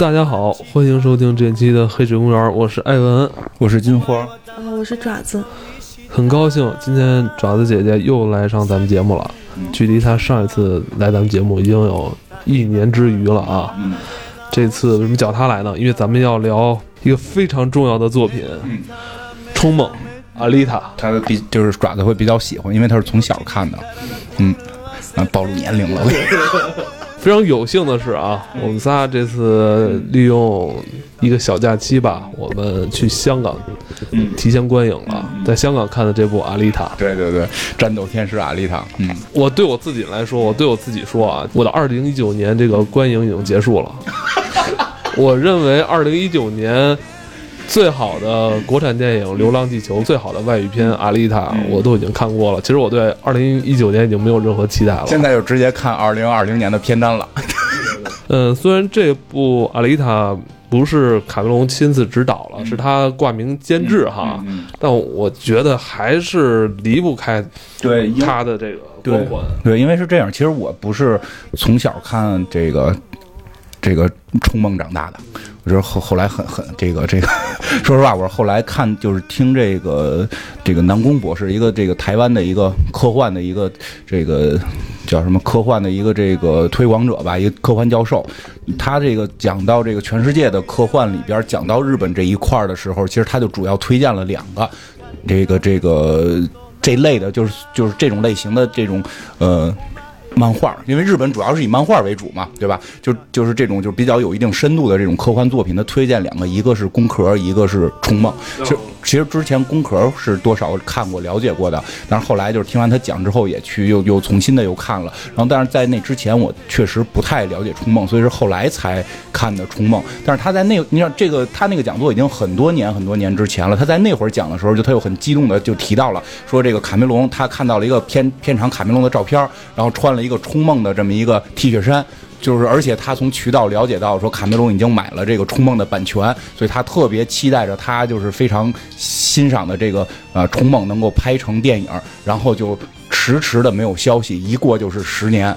大家好，欢迎收听这期的《黑水公园》，我是艾文，我是金花，啊，我是爪子，很高兴今天爪子姐姐又来上咱们节目了。距离她上一次来咱们节目已经有一年之余了啊。嗯，这次为什么叫她来呢？因为咱们要聊一个非常重要的作品，嗯《冲梦》阿丽塔。她的比就是爪子会比较喜欢，因为她是从小看的，嗯，啊，暴露年龄了，非常有幸的是啊，我们仨这次利用一个小假期吧，我们去香港嗯，提前观影了，在香港看的这部《阿丽塔》。对对对，战斗天使阿丽塔，嗯，我对我自己来说，我对我自己说啊，我的二零一九年这个观影已经结束了。我认为二零一九年最好的国产电影《流浪地球》，最好的外语片《阿丽塔》，我都已经看过了。其实我对二零一九年已经没有任何期待了。现在就直接看二零二零年的片单了，嗯，虽然这部《阿丽塔》不是卡梅隆亲自执导了，是他挂名监制哈，嗯，但我觉得还是离不开对，他的这个光环。对，因为是这样，其实我不是从小看这个这个《冲梦》长大的，我觉得后后来很很这个这个，说实话，我是后来看就是听这个这个南宫博士，一个这个台湾的一个科幻的一个这个叫什么科幻的一个这个推广者吧，一个科幻教授，他这个讲到这个全世界的科幻里边，讲到日本这一块的时候，其实他就主要推荐了两个，这个这个这类的，就是就是这种类型的这种呃。漫画，因为日本主要是以漫画为主嘛，对吧？就就是这种就是比较有一定深度的这种科幻作品的推荐两个，一个是《宫壳》，一个是《冲梦》。其实其实之前《宫壳》是多少看过、了解过的，但是后来就是听完他讲之后，也去又又重新的又看了。然后，但是在那之前我确实不太了解《冲梦》，所以是后来才看的《冲梦》。但是他在那，你看这个他那个讲座已经很多年很多年之前了，他在那会儿讲的时候，就他又很激动的就提到了说这个卡梅隆他看到了一个片片场卡梅隆的照片，然后穿了一个冲梦的这么一个 T 恤衫。就是，而且他从渠道了解到说，卡梅隆已经买了这个《冲梦》的版权，所以他特别期待着他就是非常欣赏的这个呃《冲梦》能够拍成电影，然后就迟迟的没有消息，一过就是十年。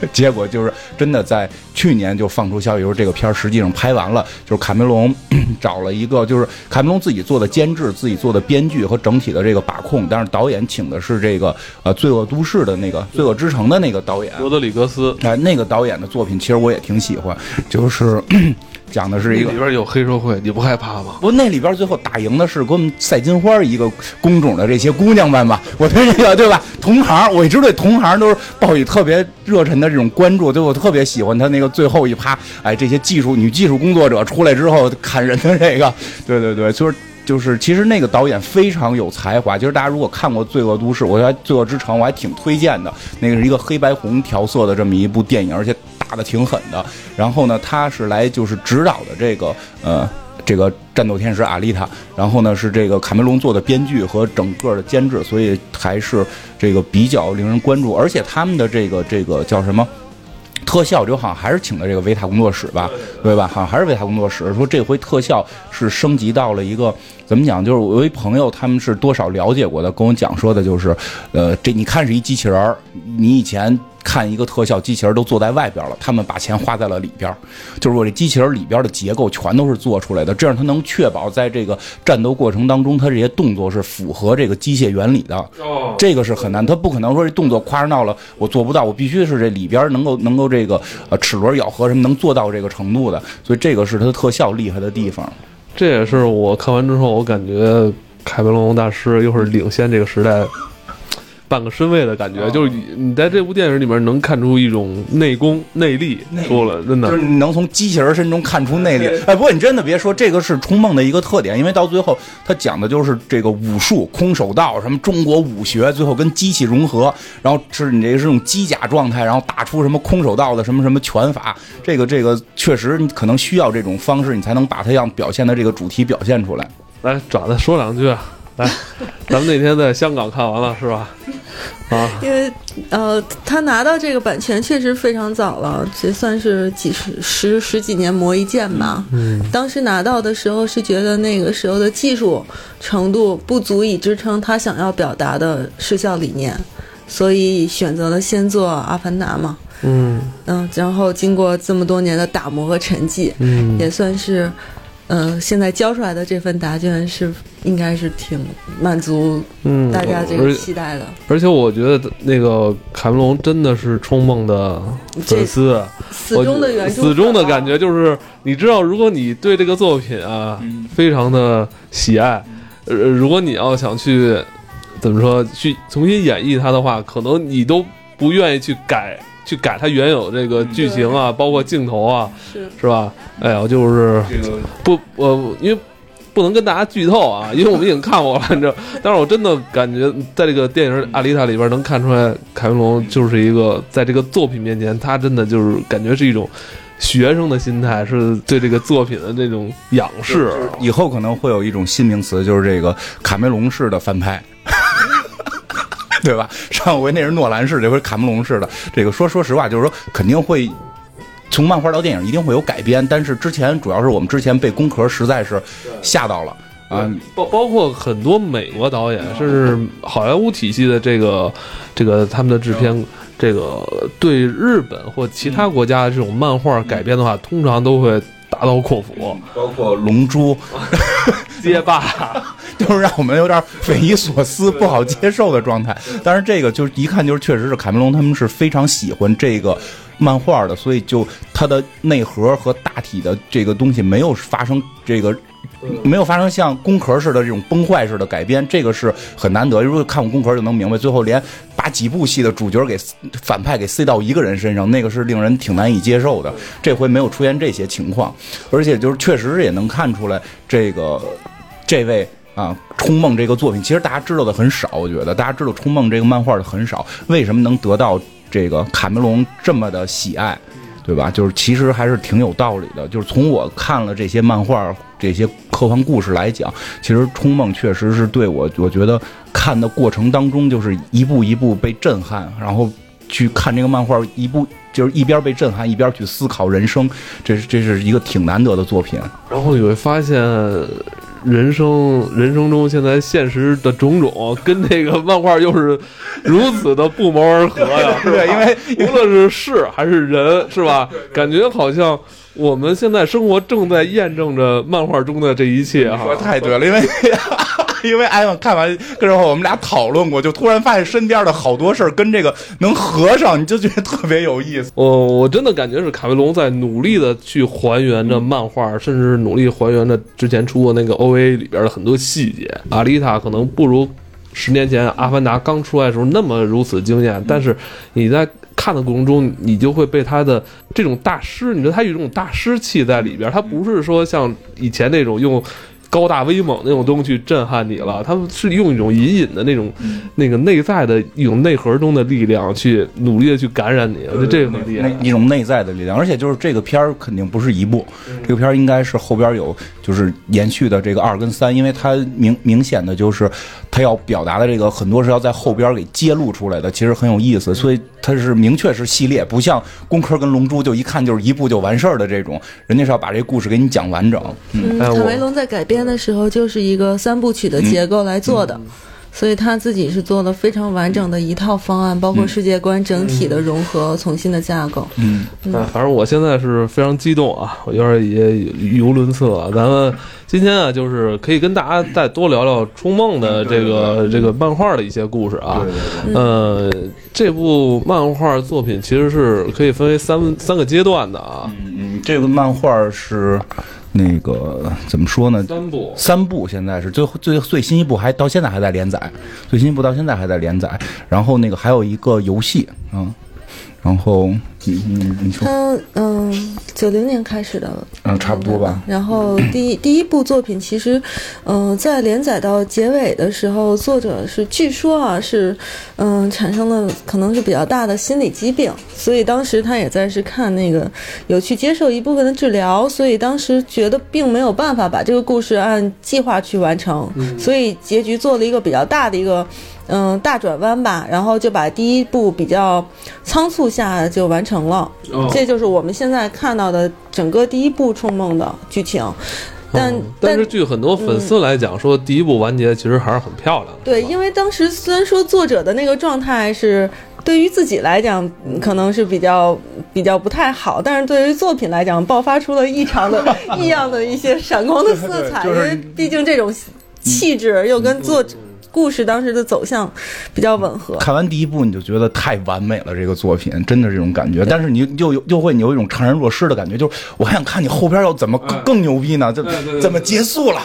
结果就是真的在去年就放出消息说这个片儿实际上拍完了，就是卡梅隆 找了一个就是卡梅隆自己做的监制、自己做的编剧和整体的这个把控，但是导演请的是这个呃《罪恶都市》的那个《罪恶之城》的那个导演。罗德里格斯，哎，那个导演的作品其实我也挺喜欢，就是 讲的是一个里边有黑社会，你不害怕吗？不，那里边最后打赢的是给我们赛金花一个工种的这些姑娘们吧。我对这个对吧，同行，我一直对同行都是抱以特别热忱的这种关注，对我特别喜欢他那个最后一趴，哎，这些技术女技术工作者出来之后砍人的这个，对对对，就是。就是，其实那个导演非常有才华。就是大家如果看过《罪恶都市》，我觉得《罪恶之城》我还挺推荐的。那个是一个黑白红调色的这么一部电影，而且打的挺狠的。然后呢，他是来就是指导的这个呃这个战斗天使阿丽塔。然后呢是这个卡梅隆做的编剧和整个的监制，所以还是这个比较令人关注。而且他们的这个这个叫什么？特效就好像还是请的这个维塔工作室吧，对吧？好像还是维塔工作室说这回特效是升级到了一个怎么讲？就是我有一朋友，他们是多少了解过的，跟我讲说的就是，呃，这你看是一机器人儿，你以前看一个特效机器人都坐在外边了，他们把钱花在了里边，就是我这机器人里边的结构全都是做出来的，这样它能确保在这个战斗过程当中，它这些动作是符合这个机械原理的。哦，这个是很难，它不可能说这动作夸张到了我做不到，我必须是这里边能够能够这个呃齿轮咬合什么能做到这个程度的，所以这个是它的特效厉害的地方。这也是我看完之后，我感觉凯梅隆大师又是领先这个时代半个身位的感觉。哦就是你在这部电影里面能看出一种内功内力出了，真的就是你能从机器人身中看出内力。哎，不过你真的别说，这个是《冲梦》的一个特点，因为到最后他讲的就是这个武术、空手道什么中国武学，最后跟机器融合，然后是你这个是种机甲状态，然后打出什么空手道的什么什么拳法。这个这个确实你可能需要这种方式，你才能把它样表现的这个主题表现出来。来爪子说两句啊。来，咱们那天在香港看完了是吧？啊，因为呃，他拿到这个版权确实非常早了，这算是几十十十几年磨一剑吧。嗯，当时拿到的时候是觉得那个时候的技术程度不足以支撑他想要表达的视效理念，所以选择了先做《阿凡达》嘛。嗯嗯，然后经过这么多年的打磨和沉寂，嗯，也算是，呃，现在交出来的这份答卷是应该是挺满足嗯，大家这个期待的。而且我觉得那个凯文龙真的是《冲梦》的这粉丝，死忠的原著死忠的感觉就是，你知道，如果你对这个作品啊嗯非常的喜爱，呃，如果你要想去怎么说去重新演绎它的话，可能你都不愿意去改。去改它原有这个剧情啊，包括镜头啊，是是吧？哎呀，就是不，我因为不能跟大家剧透啊，因为我们已经看过了，你知道。但是我真的感觉，在这个电影《阿丽塔》里边能看出来，凯文龙就是一个在这个作品面前，他真的就是感觉是一种学生的心态，是对这个作品的那种仰视。以后可能会有一种新名词，就是这个卡梅隆式的翻拍。对吧？上回那是诺兰式，这回卡梅隆式的。这个说说实话，就是说肯定会从漫画到电影一定会有改编，但是之前主要是我们之前被工壳实在是吓到了啊。包包括很多美国导演，甚至好莱坞体系的这个这个他们的制片，这个对日本或其他国家的这种漫画改编的话，通常都会大刀阔斧、包括龙珠，街霸。就是让我们有点匪夷所思、不好接受的状态。但是这个就是一看就是确实是卡梅隆他们是非常喜欢这个漫画的，所以就它的内核和大体的这个东西没有发生这个。没有发生像宫壳似的这种崩坏式的改编，这个是很难得。如果看过宫壳就能明白，最后连把几部戏的主角给反派给塞到一个人身上，那个是令人挺难以接受的。这回没有出现这些情况，而且就是确实也能看出来这个这位啊，《冲梦》这个作品，其实大家知道的很少。我觉得大家知道《冲梦》这个漫画的很少，为什么能得到这个卡梅隆这么的喜爱，对吧？就是其实还是挺有道理的。就是从我看了这些漫画、这些科幻故事来讲，其实《冲梦》确实是对我，我觉得看的过程当中，就是一步一步被震撼，然后去看这个漫画，一步就是一边被震撼，一边去思考人生，这是这是一个挺难得的作品。然后你会发现，人生人生中现在现实的种种，跟这个漫画又是如此的不谋而合呀。是 吧对因为无论是事还是人，是吧？感觉好像我们现在生活正在验证着漫画中的这一切哈。说太对了，因为因为艾文看完之后，我们俩讨论过，就突然发现身边的好多事儿跟这个能合上，你就觉得特别有意思。我我真的感觉是卡梅隆在努力的去还原着漫画，甚至是努力还原着之前出过那个 O A 里边的很多细节。阿丽塔可能不如十年前《阿凡达》刚出来的时候那么如此惊艳，但是你在看的过程中，你就会被他的这种大师，你知道他有一种大师气在里边，他不是说像以前那种用。高大威猛那种东西去震撼你了，他们是用一种隐隐的那种、那个内在的一种内核中的力量去努力的去感染你，我觉得这个很厉害。那一种内在的力量，而且就是这个片儿肯定不是一部，这个片儿应该是后边有就是延续的这个二跟三，因为它明明显的就是它要表达的这个很多是要在后边给揭露出来的，其实很有意思，所以它是明确是系列，不像工科跟龙珠就一看就是一部就完事儿的这种，人家是要把这故事给你讲完整。嗯，哎卡梅隆在改编的时候就是一个三部曲的结构来做的，所以他自己是做了非常完整的一套方案，包括世界观整体的融合、重新的架构。嗯，哎，反正我现在是非常激动啊，我有点也语无伦次了。咱们今天啊，就是可以跟大家再多聊聊《冲梦》的这个这个漫画的一些故事啊。呃，这部漫画作品其实是可以分为三三个阶段的啊，嗯，这个漫画是那个怎么说呢？三部。三部现在是最最最新一部还到现在还在连载，最新一部到现在还在连载。然后那个还有一个游戏，嗯，然后你你你说，他嗯，九零年开始的，嗯，差不多吧。然后第一 第一部作品其实，嗯、在连载到结尾的时候，作者是据说啊是，嗯、产生了可能是比较大的心理疾病，所以当时他也在是看那个有去接受一部分的治疗，所以当时觉得并没有办法把这个故事按计划去完成，所以结局做了一个比较大的一个。嗯，大转弯吧，然后就把第一部比较仓促下就完成了，哦这就是我们现在看到的整个第一部《冲梦》的剧情。但嗯但是据很多粉丝来讲，说第一部完结其实还是很漂亮的。对，因为当时虽然说作者的那个状态是对于自己来讲嗯可能是比较比较不太好，但是对于作品来讲，爆发出了异常的 异样的一些闪光的色彩，对就是因为毕竟这种气质又跟作者。故事当时的走向比较吻合，看完第一部你就觉得太完美了，这个作品真的这种感觉。但是你又有又会你有一种怅然若失的感觉，就是我还想看你后边要怎么更更牛逼呢？这对对对怎么结束了？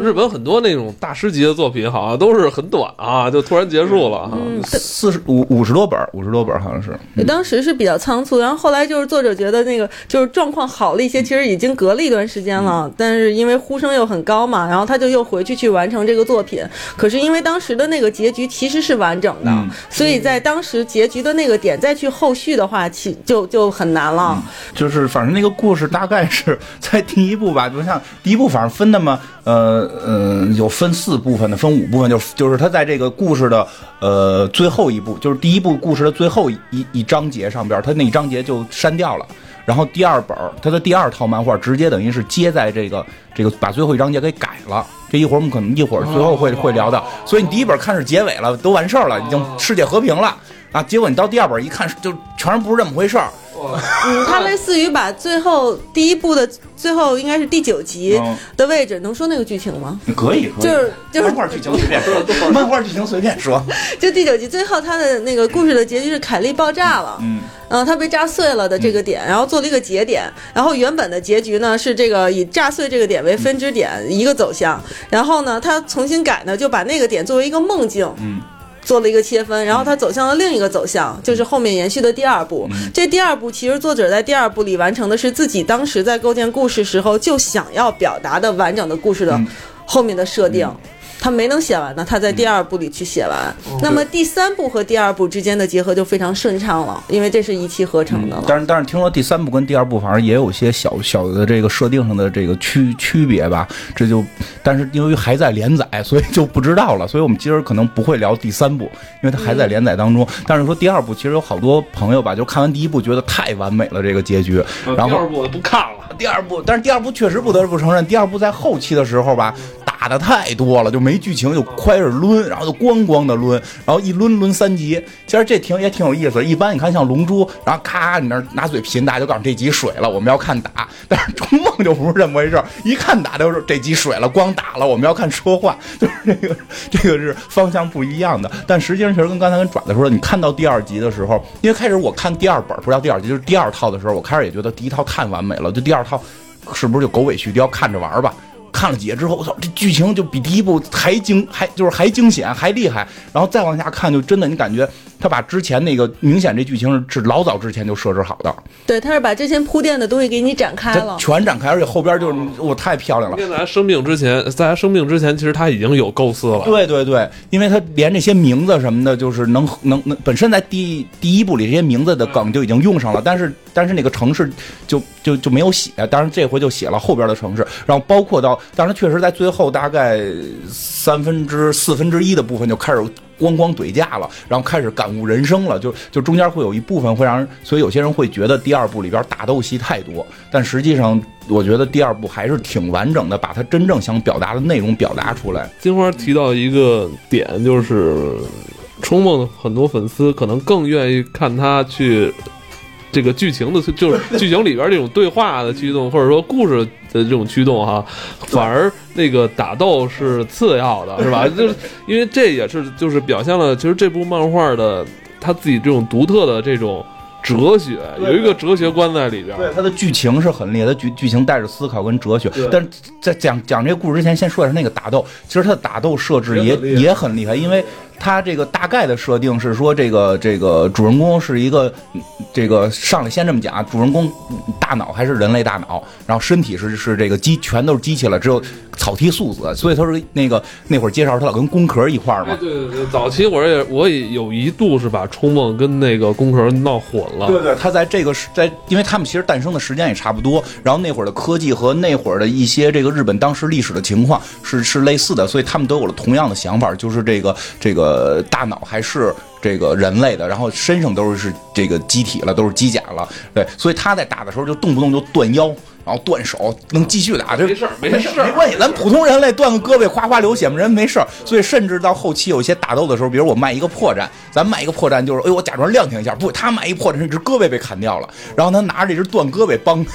日本很多那种大师级的作品，好像都是很短啊，就突然结束了哈。四十五五十多本，五十多本好像是。当时是比较仓促，然后后来就是作者觉得那个就是状况好了一些，其实已经隔了一段时间了，但是因为呼声又很高嘛，然后他就又回去去完成这个作品。可是因为当时的那个结局其实是完整的，嗯所以在当时结局的那个点再去后续的话，其就就很难了。就是反正那个故事大概是在第一部吧，就像第一部反正分那么呃呃有分四部分的，分五部分，就是就是他在这个故事的呃最后一部，就是第一部故事的最后一一一章节上边，他那一章节就删掉了。然后第二本儿，他的第二套漫画直接等于是接在这个这个把最后一章节给改了。这一会儿我们可能一会儿最后会会聊到，所以你第一本看是结尾了，都完事儿了，已经世界和平了啊。结果你到第二本一看，就全是不是这么回事儿。嗯，它类似于把最后第一部的最后应该是第九集嗯的位置，能说那个剧情吗？可以，可以就是就是漫画剧情随便说，漫画剧情随便说。就第九集最后，它的那个故事的结局是凯莉爆炸了，嗯，嗯，它被炸碎了的这个点，然后做了一个节点，然后原本的结局呢是这个以炸碎这个点为分支点一个走向，然后呢，他重新改呢就把那个点作为一个梦境，嗯。做了一个切分，然后它走向了另一个走向，就是后面延续的第二部。这第二部其实作者在第二部里完成的是自己当时在构建故事时候就想要表达的完整的故事的后面的设定。他没能写完呢，他在第二部里去写完。那么第三部和第二部之间的结合就非常顺畅了，因为这是一气呵成的了。但是但是听说第三部跟第二部反而也有些小小的这个设定上的这个区区别吧，这就但是由于还在连载，所以就不知道了。所以我们今儿可能不会聊第三部，因为它还在连载当中。但是说第二部，其实有好多朋友吧，就看完第一部觉得太完美了这个结局，然后第二部我就不看了。第二部，但是第二部确实不得不承认，第二部在后期的时候吧，打的太多了，就没剧情，就开始抡，然后就咣咣的抡，然后一抡抡三集。其实这挺也挺有意思。一般你看像龙珠，然后咔你那拿嘴贫，大家就告诉这集水了，我们要看打。但是冲梦就不是这么回事儿，一看打就是这集水了，光打了，我们要看说话，就是这个这个是方向不一样的。但实际上其实跟刚才跟爪子说，你看到第二集的时候，因为开始我看第二本不是叫第二集，就是第二套的时候，我开始也觉得第一套太完美了，就第二套是不是就狗尾续貂，看着玩儿吧。看了几页之后，我操，这剧情就比第一部还惊，还就是还惊险，还厉害。然后再往下看，就真的你感觉他把之前那个明显这剧情是是老早之前就设置好的，对，他是把之前铺垫的东西给你展开了。全展开，而且后边就是我太漂亮了。在他生病之前，在他生病之前，其实他已经有构思了。对对对，因为他连这些名字什么的，就是能能能，本身在第第一部里这些名字的梗就已经用上了，但是但是那个城市就就就没有写，当然这回就写了后边的城市，然后包括到，当然确实在最后大概三分之四分之一的部分就开始咣咣怼架了，然后开始感悟人生了，就就中间会有一部分会让人，所以有些人会觉得第二部里边打斗戏太多，但实际上我觉得第二部还是挺完整的，把他真正想表达的内容表达出来。金花提到一个点，就是《冲梦》的很多粉丝可能更愿意看他去这个剧情的，就是 剧情里边这种对话的驱动，或者说故事的这种驱动哈，反而那个打斗是次要的，是吧？就是因为这也是就是表现了，其实这部漫画的他自己这种独特的这种哲学，有一个哲学观在里边。对，它的剧情是很厉害，它剧剧情带着思考跟哲学。但是在讲讲这个故事之前，先说一下那个打斗。其实它的打斗设置也也很也很厉害，因为他这个大概的设定是说，这个这个主人公是一个这个上来先这么讲，主人公大脑还是人类大脑，然后身体是是这个机，全都是机器了，只有草剃素子，所以他说那个那会儿介绍他老跟工壳一块儿哎，嘛。对对对，早期我也我也有一度是把冲梦跟那个工壳闹混了。对对，他在这个时在，因为他们其实诞生的时间也差不多，然后那会儿的科技和那会儿的一些这个日本当时历史的情况是是类似的，所以他们都有了同样的想法，就是这个这个大脑还是这个人类的，然后身上都是是这个机体了，都是机甲了，对，所以他在打的时候就动不动就断腰。然后断手能继续打，这没事儿没没事儿没关系，咱普通人类断个胳膊哗哗流血嘛，人没事儿。所以甚至到后期有一些打斗的时候，比如我卖一个破绽，咱卖一个破绽就是，哎，我假装踉跄一下，不，他卖一破绽是只胳膊被砍掉了，然后他拿着这只断胳膊帮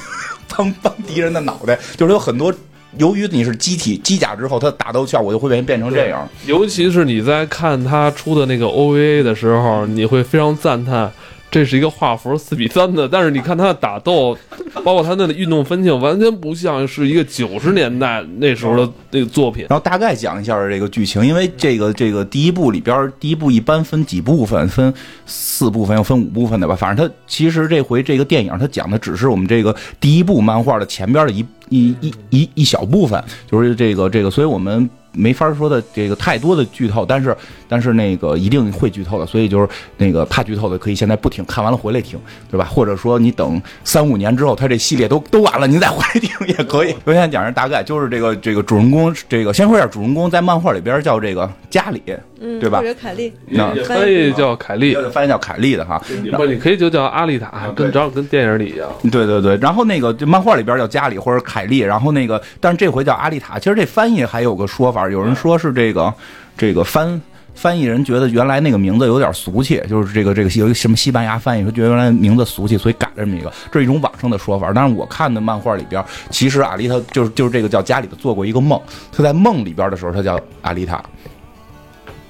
帮帮敌人的脑袋，就是有很多。由于你是机体机甲之后，它的打斗效果就会变变成这样。尤其是你在看他出的那个 OVA 的时候，你会非常赞叹，这是一个画幅四比三的，但是你看他的打斗，包括他那个运动分镜，完全不像是一个九十年代那时候的那个作品。然后大概讲一下这个剧情，因为这个这个第一部里边，第一部一般分几部分，分四部分，又分五部分的吧。反正它其实这回这个电影它讲的只是我们这个第一部漫画的前边的一一一一一小部分，就是这个这个，所以我们没法说的这个太多的剧透，但是但是那个一定会剧透的，所以就是那个怕剧透的可以现在不听，看完了回来听，对吧？或者说你等三五年之后，他这系列都都完了，您再回来听也可以。我现在讲是大概就是这个这个主人公，这个先说一下主人公在漫画里边叫这个加里，嗯，对吧或者凯利，那也翻译叫凯利，翻译叫凯利的哈。不，你可以就叫阿丽塔，跟对正好跟电影里一样。对对对，然后那个这漫画里边叫加里或者凯利，然后那个但是这回叫阿丽塔。其实这翻译还有个说法，有人说是这个这个翻翻译人觉得原来那个名字有点俗气，就是这个这个有一个什么西班牙翻译说觉得原来名字俗气，所以改了这么一个，这是一种网上的说法。但是我看的漫画里边，其实阿丽塔就是就是这个叫家里的做过一个梦，他在梦里边的时候他叫阿丽塔。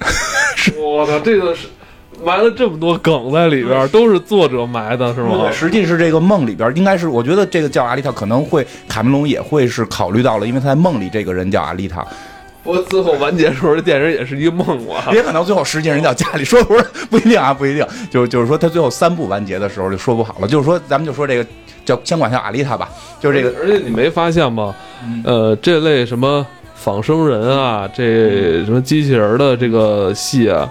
我操，这个是埋了这么多梗在里边，都是作者埋的，是吗？实际是这个梦里边，应该是我觉得这个叫阿丽塔可能会卡梅隆也会是考虑到了，因为他在梦里这个人叫阿丽塔，不过最后完结时候，这电影也是一个梦啊。别可能最后实际人叫家里，说不是不一定啊，不一定，就是就是说他最后三部完结的时候就说不好了，就是说咱们就说这个叫先管叫阿丽塔吧，就是这个而且你没发现吗？呃，这类什么仿生人啊，这什么机器人的这个戏啊，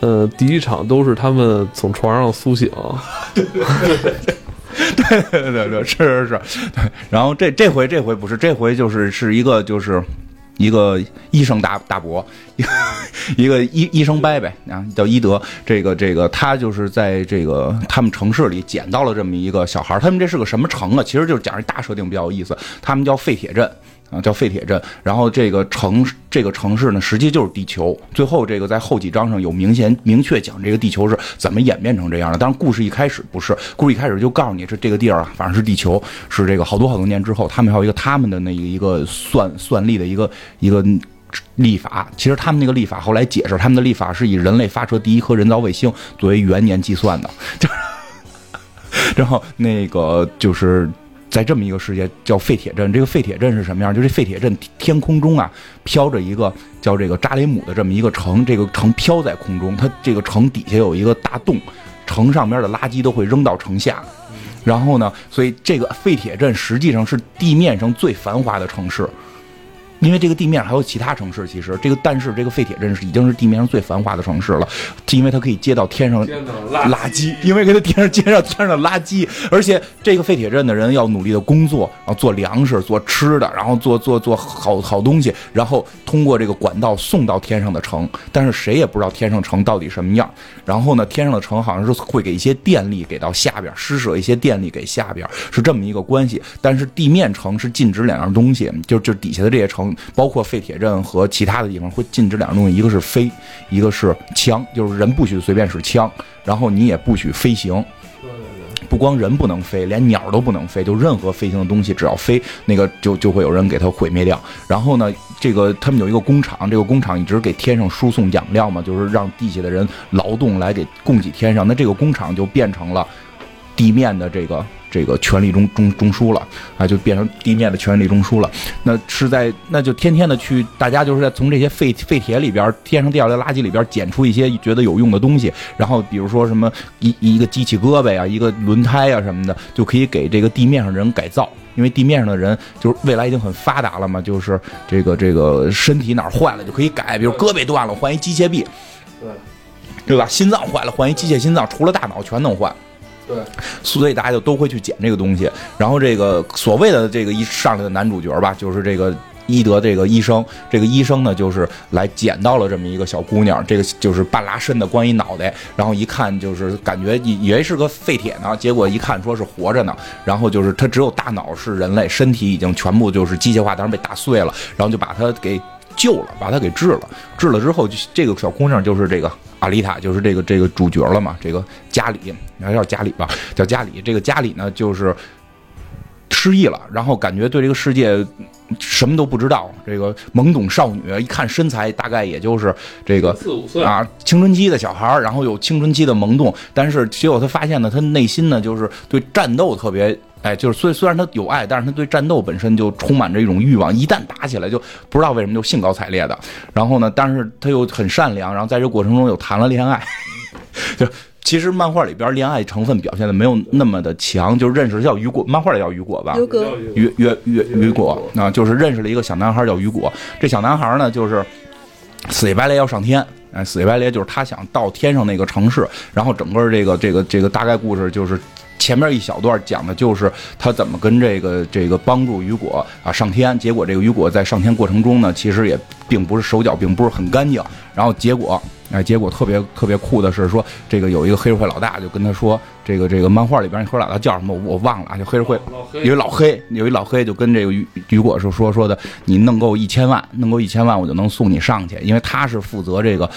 呃，第一场都是他们从床上苏醒，对对对，是是是，对。然后这这回这回不是，这回就是是一个就是一个医生大大伯，一个医医生伯伯啊，叫医德。这个这个他就是在这个他们城市里捡到了这么一个小孩儿。他们这是个什么城啊？其实就是讲一大设定比较有意思，他们叫废铁镇。啊，叫废铁镇。然后这个城，这个城市呢，实际就是地球。最后这个在后几章上有明显明确讲这个地球是怎么演变成这样的。当然，故事一开始不是，故事一开始就告诉你这这个地儿啊，反正是地球，是这个好多好多年之后，他们还有一个他们的那一个算算力的一个一个。历法其实他们那个历法后来解释，他们的历法是以人类发射第一颗人造卫星作为元年计算的，就是，然后那个就是在这么一个世界叫废铁镇，这个废铁镇是什么样？就这废铁镇天空中啊飘着一个叫这个扎雷姆的这么一个城，这个城飘在空中，它这个城底下有一个大洞，城上面的垃圾都会扔到城下。然后呢，所以这个废铁镇实际上是地面上最繁华的城市。因为这个地面还有其他城市，其实这个但是这个废铁镇是已经是地面上最繁华的城市了，是因为它可以接到天上垃垃圾，因为给它天上接上天上的垃圾，而且这个废铁镇的人要努力的工作，然后做粮食、做吃的，然后做做做好好东西，然后通过这个管道送到天上的城，但是谁也不知道天上城到底什么样。然后呢，天上的城好像是会给一些电力给到下边，施舍一些电力给下边，是这么一个关系。但是地面城是禁止两样东西，就就底下的这些城，包括废铁镇和其他的地方会禁止两样东西，一个是飞，一个是枪，就是人不许随便使枪，然后你也不许飞行。不光人不能飞，连鸟都不能飞，就任何飞行的东西，只要飞，那个就就会有人给它毁灭掉。然后呢，这个他们有一个工厂，这个工厂一直给天上输送养料嘛，就是让地下的人劳动来给供给天上。那这个工厂就变成了地面的这个这个权力中中中枢了啊，就变成地面的权力中枢了。那是在那就天天的去，大家就是在从这些废废铁里边天上掉下来垃圾里边捡出一些觉得有用的东西，然后比如说什么一一个机器胳膊呀，一个轮胎啊什么的，就可以给这个地面上人改造。因为地面上的人就是未来已经很发达了嘛，就是这个这个身体哪儿坏了就可以改，比如胳膊断了换一机械臂，对对吧？心脏坏了换一机械心脏，除了大脑全能换。对，所以大家就都会去捡这个东西。然后这个所谓的这个一上来的男主角吧，就是这个伊德这个医生，这个医生呢就是来捡到了这么一个小姑娘，这个就是半拉身的，关一脑袋，然后一看就是感觉以以为是个废铁呢，结果一看说是活着呢，然后就是他只有大脑是人类，身体已经全部就是机械化，当时被打碎了，然后就把他给救了，把他给治了，治了之后，这个小姑娘就是这个阿丽塔，就是这个这个主角了嘛，这个加里，还叫加里吧，叫加里，这个加里呢就是失忆了，然后感觉对这个世界什么都不知道，这个懵懂少女，一看身材大概也就是这个四五岁啊，青春期的小孩儿，然后有青春期的萌动，但是结果他发现呢，他内心呢就是对战斗特别。哎，就是虽虽然他有爱，但是他对战斗本身就充满着一种欲望。一旦打起来，就不知道为什么就兴高采烈的。然后呢，但是他又很善良。然后在这过程中又谈了恋爱。就其实漫画里边恋爱成分表现的没有那么的强。就认识叫雨果，漫画里叫雨果吧？雨，雨雨雨雨果啊，就是认识了一个小男孩叫雨果。这小男孩呢，就是死乞白赖要上天。哎，死乞白赖就是他想到天上那个城市。然后整个这个这个这个大概故事就是。前面一小段讲的就是他怎么跟这个这个帮助雨果啊上天，结果这个雨果在上天过程中呢，其实也并不是手脚并不是很干净，然后结果哎，结果特别特别酷的是说，这个有一个黑社会老大就跟他说，这个这个漫画里边那黑老大叫什么我忘了啊，就黑社会有一老黑，有一老黑就跟这个雨雨果说说说的，你弄够一千万，弄够一千万我就能送你上去，因为他是负责这个。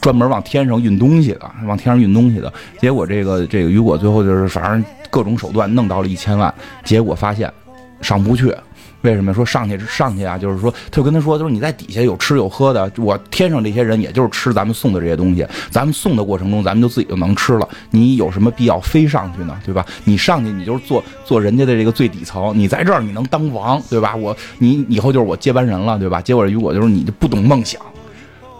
专门往天上运东西的，往天上运东西的结果，这个这个雨果最后就是反正各种手段弄到了一千万，结果发现上不去。为什么说上去上去啊？就是说，他就跟他说，就是你在底下有吃有喝的，我天上这些人也就是吃咱们送的这些东西，咱们送的过程中，咱们就自己就能吃了。你有什么必要飞上去呢？对吧？你上去，你就是做做人家的这个最底层，你在这儿你能当王，对吧？我你以后就是我接班人了，对吧？结果雨果就是你就不懂梦想。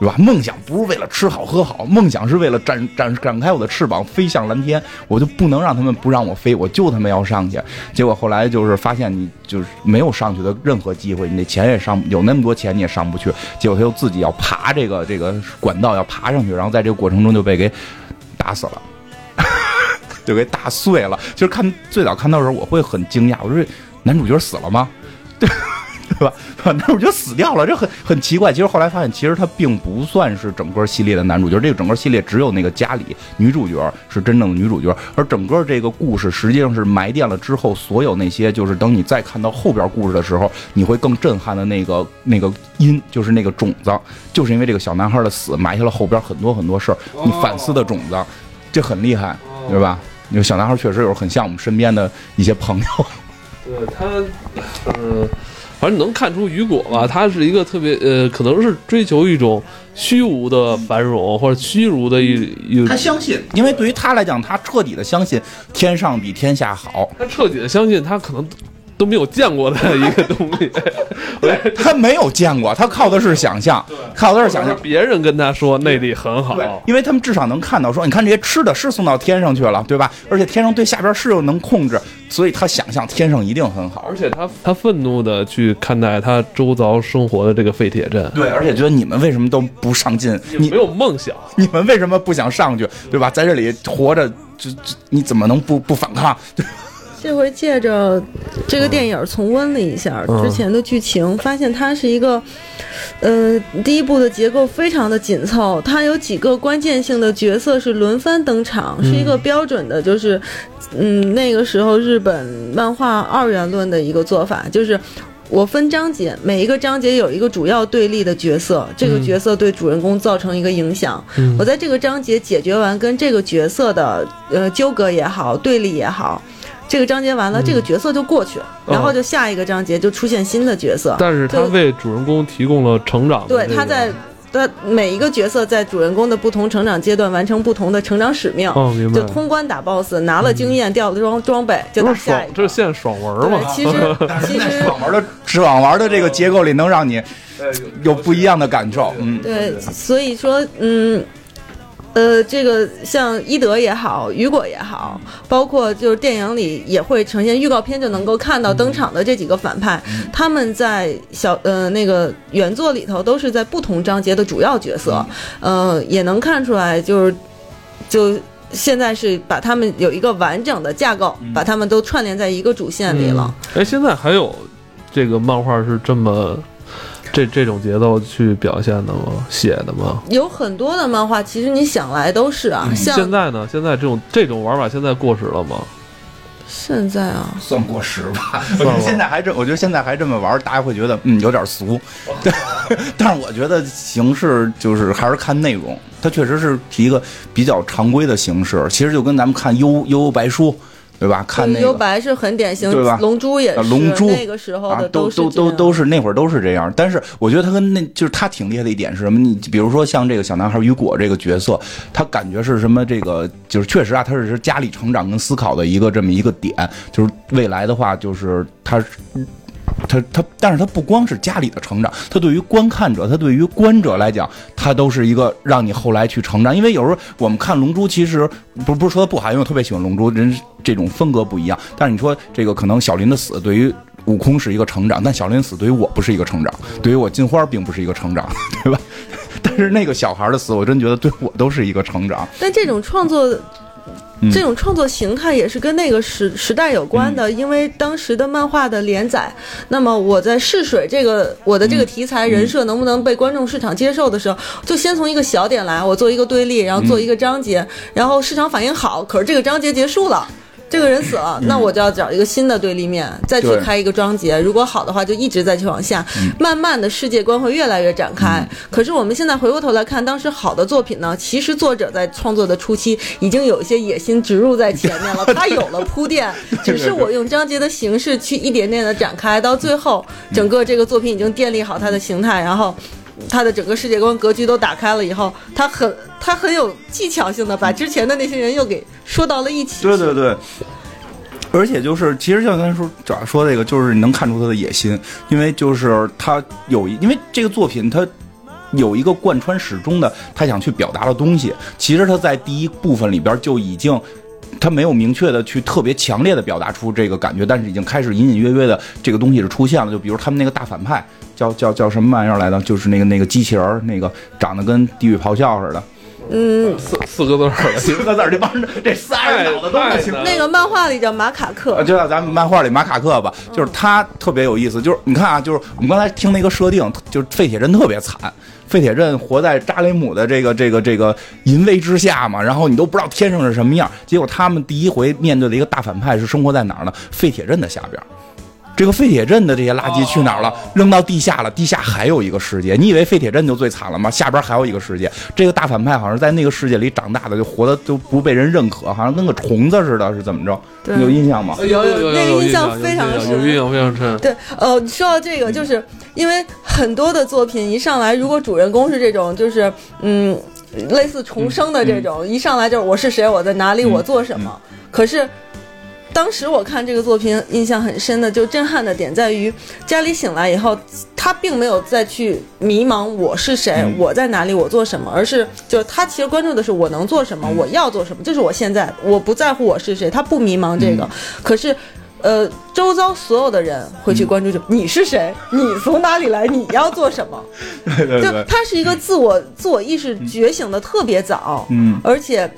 对吧？梦想不是为了吃好喝好，梦想是为了展展展开我的翅膀飞向蓝天。我就不能让他们不让我飞，我就他妈要上去。结果后来就是发现你就是没有上去的任何机会，你那钱也上有那么多钱你也上不去。结果他又自己要爬这个这个管道要爬上去，然后在这个过程中就被给打死了，就给打碎了。就是看最早看到的时候我会很惊讶，我说男主角死了吗？对。对吧？男主角死掉了，这很很奇怪。其实后来发现，其实他并不算是整个系列的男主角。这个整个系列只有那个家里女主角是真正的女主角，而整个这个故事实际上是埋垫了之后，所有那些就是等你再看到后边故事的时候，你会更震撼的那个那个因，就是那个种子，就是因为这个小男孩的死埋下了后边很多很多事儿，你反思的种子，这很厉害，对吧？因为小男孩确实有很像我们身边的一些朋友。对他，嗯。反正能看出雨果吧，他是一个特别呃，可能是追求一种虚无的繁荣或者虚无的一一。他相信，因为对于他来讲，他彻底的相信天上比天下好。他彻底的相信，他可能。都没有见过的 一个东西，他没有见过，他靠的是想象，靠的是想象。别人跟他说内力很好，因为他们至少能看到说，你看这些吃的是送到天上去了，对吧？而且天上对下边是又能控制，所以他想象天上一定很好。而且他他愤怒的去看待他周遭生活的这个废铁镇，对，而且觉得你们为什么都不上进？你没有梦想，你们为什么不想上去？对吧？在这里活着，这这你怎么能不不反抗？对。这回借着这个电影重温了一下之前的剧情，发现它是一个，呃，第一部的结构非常的紧凑，它有几个关键性的角色是轮番登场，是一个标准的，就是，嗯，那个时候日本漫画二元论的一个做法，就是我分章节，每一个章节有一个主要对立的角色，这个角色对主人公造成一个影响，我在这个章节解决完跟这个角色的呃纠葛也好，对立也好。这个章节完了，这个角色就过去，然后就下一个章节就出现新的角色。但是他为主人公提供了成长。对，他在的每一个角色在主人公的不同成长阶段完成不同的成长使命。哦，明白。就通关打 BOSS，拿了经验，掉了装装备，就打下一个。这是现爽文嘛？其实 其实爽文的爽玩的这个结构里能让你有不一样的感受。嗯，对，所以说，嗯。呃，这个像伊德也好，雨果也好，包括就是电影里也会呈现预告片就能够看到登场的这几个反派，他们在小呃那个原作里头都是在不同章节的主要角色，呃，也能看出来就是就现在是把他们有一个完整的架构，把他们都串联在一个主线里了。哎，现在还有这个漫画是这么这这种节奏去表现的吗？写的吗？有很多的漫画，其实你想来都是啊，像现在呢？现在这种这种玩法现在过时了吗？现在啊，算过时吧。我觉得现在还这，我觉得现在还这么玩，大家会觉得嗯有点俗。对，但是我觉得形式就是还是看内容，它确实是一个比较常规的形式。其实就跟咱们看幽幽白书，对吧？看那幽个。白是很典型，对吧龙珠也啊是，龙珠那个时候啊，的都都是这样都都是那会儿都是这样，但是我觉得他跟那就是他挺厉害的一点是什么？你比如说像这个小男孩雨果这个角色，他感觉是什么？这个就是确实啊，他是是家里成长跟思考的一个这么一个点，就是未来的话，就是他是。他他，但是他不光是家里的成长，他对于观看者，他对于观者来讲，他都是一个让你后来去成长。因为有时候我们看《龙珠》，其实不不是说他不好，因为我特别喜欢《龙珠》，人这种风格不一样。但是你说这个可能小林的死对于悟空是一个成长，但小林死对于我不是一个成长，对于我金花并不是一个成长，对吧？但是那个小孩的死，我真觉得对我都是一个成长。但这种创作。嗯。这种创作形态也是跟那个时时代有关的，因为当时的漫画的连载，那么我在试水这个我的这个题材人设能不能被观众市场接受的时候，就先从一个小点来，我做一个对立，然后做一个章节，然后市场反应好，可是这个章节结束了。这个人死了，那我就要找一个新的对立面，再去开一个章节。如果好的话，就一直再去往下，慢慢的世界观会越来越展开。可是我们现在回过头来看，当时好的作品呢，其实作者在创作的初期已经有一些野心植入在前面了，他有了铺垫，只是我用章节的形式去一点点的展开，到最后整个这个作品已经建立好它的形态，然后。他的整个世界观格局都打开了以后，他很他很有技巧性的把之前的那些人又给说到了一起。对对对。而且就是，其实像刚才说主要说这个，就是你能看出他的野心，因为就是他有一，因为这个作品他有一个贯穿始终的他想去表达的东西。其实他在第一部分里边就已经，他没有明确的去特别强烈的表达出这个感觉，但是已经开始隐隐约约的这个东西是出现了。就比如他们那个大反派叫叫叫什么玩意儿来的，就是那个那个机器人，那个长得跟地狱咆哮似的，嗯，四四个字儿的，几个字儿，这帮人这仨人脑子都不行。那个漫画里叫马卡克呃，，就像咱们漫画里马卡克吧，就是他特别有意思，就是你看啊，就是我们刚才听那个设定，就是废铁人特别惨，废铁镇活在扎雷姆的这个这个这个淫威之下嘛，然后你都不知道天上是什么样，结果他们第一回面对的一个大反派是生活在哪儿呢？废铁镇的下边。这个废铁镇的这些垃圾去哪儿了？扔到地下了，地下还有一个世界。你以为废铁镇就最惨了吗？下边还有一个世界。这个大反派好像是在那个世界里长大的，就活的都不被人认可，好像跟个虫子似的，是怎么着？对你有印象吗？有有有那个印象象非常深有印象非常深。对，呃，说到这个，就是因为很多的作品一上来，如果主人公是这种，就是嗯，类似重生的这种，一上来就是我是谁，我在哪里，我做什么。可是当时我看这个作品，印象很深的，就震撼的点在于，家里醒来以后，他并没有再去迷茫我是谁，嗯。我在哪里，我做什么，而是就是他其实关注的是我能做什么，我要做什么，就是我现在，我不在乎我是谁，他不迷茫这个，可是。呃，周遭所有的人会去关注，就你是谁，你从哪里来，你要做什么？就 对对。对，他是一个自我自我意识觉醒的特别早，嗯，而且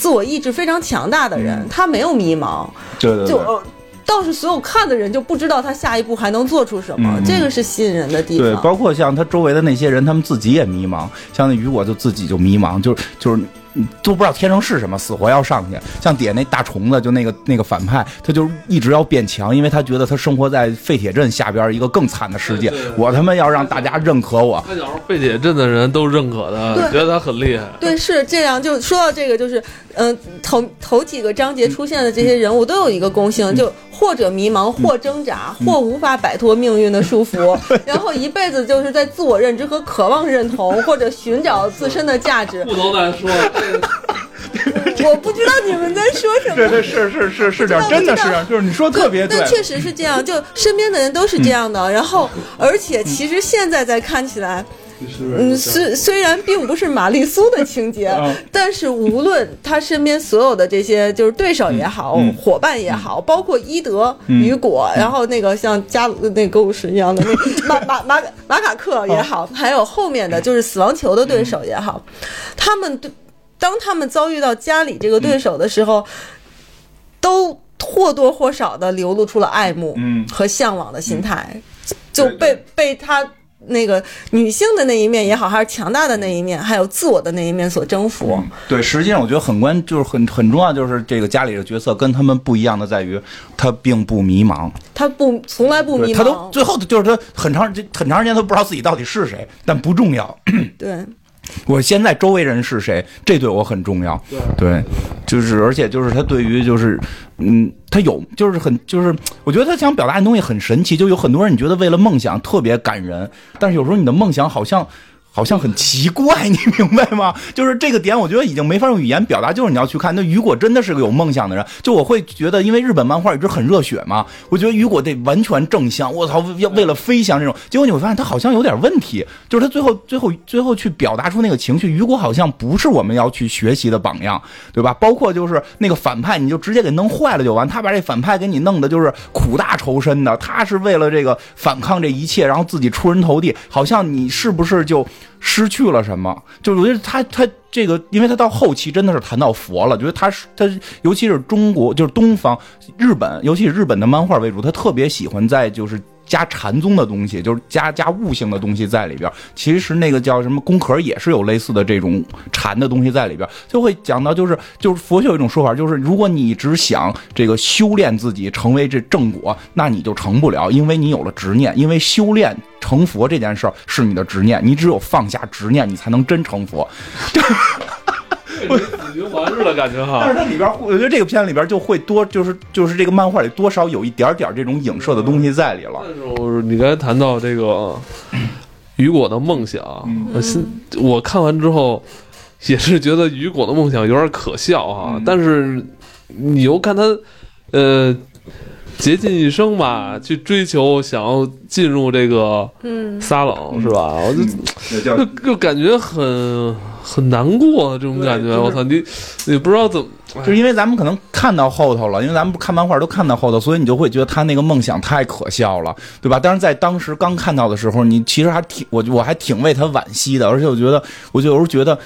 自我意志非常强大的人，他没有迷茫，对对对。就呃，倒是所有看的人就不知道他下一步还能做出什么，嗯这个是吸引人的地方对，方。包括像他周围的那些人，他们自己也迷茫。像那雨果就自己就迷茫，就是就是嗯都不知道天上是什么，死活要上去。像底下那大虫子，就那个那个反派，他就一直要变强，因为他觉得他生活在废铁镇下边一个更惨的世界对对。对我他妈要让大家认可我。他废铁镇的人都认可他，对觉得他很厉害。对，是这样。就说到这个，就是，嗯、头头几个章节出现的这些人物都有一个共性，就或者迷茫，或挣扎，或无法摆脱命运的束缚，然后一辈子就是在自我认知和渴望认同，或者寻找自身的价值。不能再说我不知道你们在说什么。对对是是是是这样，真的是这样，就是你说特别对但。确实是这样，就身边的人都是这样的。然后，而且其实现在再看起来，嗯，虽虽然并不是玛丽苏的情节，嗯。但是无论他身边所有的这些就是对手也好，嗯伙伴也好，包括伊德、雨果，然后那个像加那个狗屎一样的那 马马马马卡克也好，还有后面的就是死亡球的对手也好，他们对当他们遭遇到家里这个对手的时候，都或多或少的流露出了爱慕嗯。和向往的心态，就对被被他那个女性的那一面也好，还是强大的那一面，还有自我的那一面所征服。对，实际上我觉得很关，就是很很重要，就是这个家里的角色跟他们不一样的在于，他并不迷茫，他不从来不迷茫，他都最后就是他很长很长时间都不知道自己到底是谁，但不重要。对。我现在周围人是谁？这对我很重要。对，就是而且就是他对于就是，嗯，他有就是很就是，我觉得他想表达的东西很神奇。就有很多人你觉得为了梦想特别感人，但是有时候你的梦想好像。好像很奇怪，你明白吗？就是这个点，我觉得已经没法用语言表达。就是你要去看，那雨果真的是个有梦想的人。就我会觉得，因为日本漫画一直很热血嘛，我觉得雨果得完全正向。我操，要为了飞翔这种，结果你会发现他好像有点问题。就是他最后、最后、最后去表达出那个情绪，雨果好像不是我们要去学习的榜样，对吧？包括就是那个反派，你就直接给弄坏了就完。他把这反派给你弄的就是苦大仇深的，他是为了这个反抗这一切，然后自己出人头地，好像你是不是就？失去了什么？就我觉得他他这个，因为他到后期真的是谈到佛了，觉得他是他，尤其是中国，就是东方日本，尤其是日本的漫画为主，他特别喜欢在就是。加禅宗的东西，就是加加悟性的东西在里边。其实那个叫什么宫壳也是有类似的这种禅的东西在里边，就会讲到就是就是佛学有一种说法，就是如果你只想这个修炼自己成为这正果，那你就成不了，因为你有了执念。因为修炼成佛这件事儿是你的执念，你只有放下执念，你才能真成佛。死循环似的感觉哈，但是它里边，我觉得这个片里边就会多，就是就是这个漫画里多少有一点点这种影射的东西在里了。你刚才谈到这个雨果的梦想，我看完之后也是觉得雨果的梦想有点可笑啊。但是你又看他，呃。竭尽一生吧，去追求，想要进入这个撒冷，是吧？我就就就感觉很很难过这种感觉。我操，你你不知道怎么，就是因为咱们可能看到后头了，因为咱们看漫画都看到后头，所以你就会觉得他那个梦想太可笑了，对吧？但是在当时刚看到的时候，你其实还挺我我还挺为他惋惜的，而且我觉得，我就有时候觉得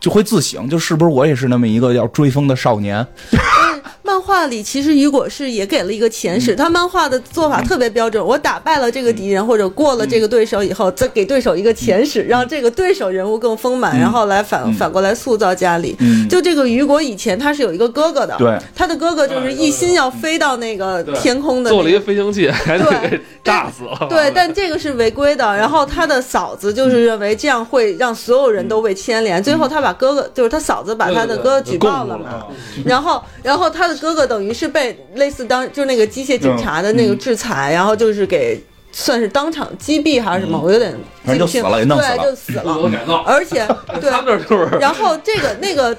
就会自省，就是不是我也是那么一个要追风的少年。漫画里其实雨果是也给了一个前史，他漫画的做法特别标准。我打败了这个敌人或者过了这个对手以后，再给对手一个前史，让这个对手人物更丰满，然后来反反过来塑造家里。就这个雨果以前他是有一个哥哥的，对，他的哥哥就是一心要飞到那个天空的，做了一个飞行器，还得给 炸死了。对，但这个是违规的。然后他的嫂子就是认为这样会让所有人都被牵连，最后他把哥哥就是他嫂子把他的哥哥举报了嘛，然后然后他的。哥哥等于是被类似当就是那个机械警察的那个制裁，然后就是给算是当场击毙还是什么，我有点记不清。对，就死了。而且对，然后这个那个。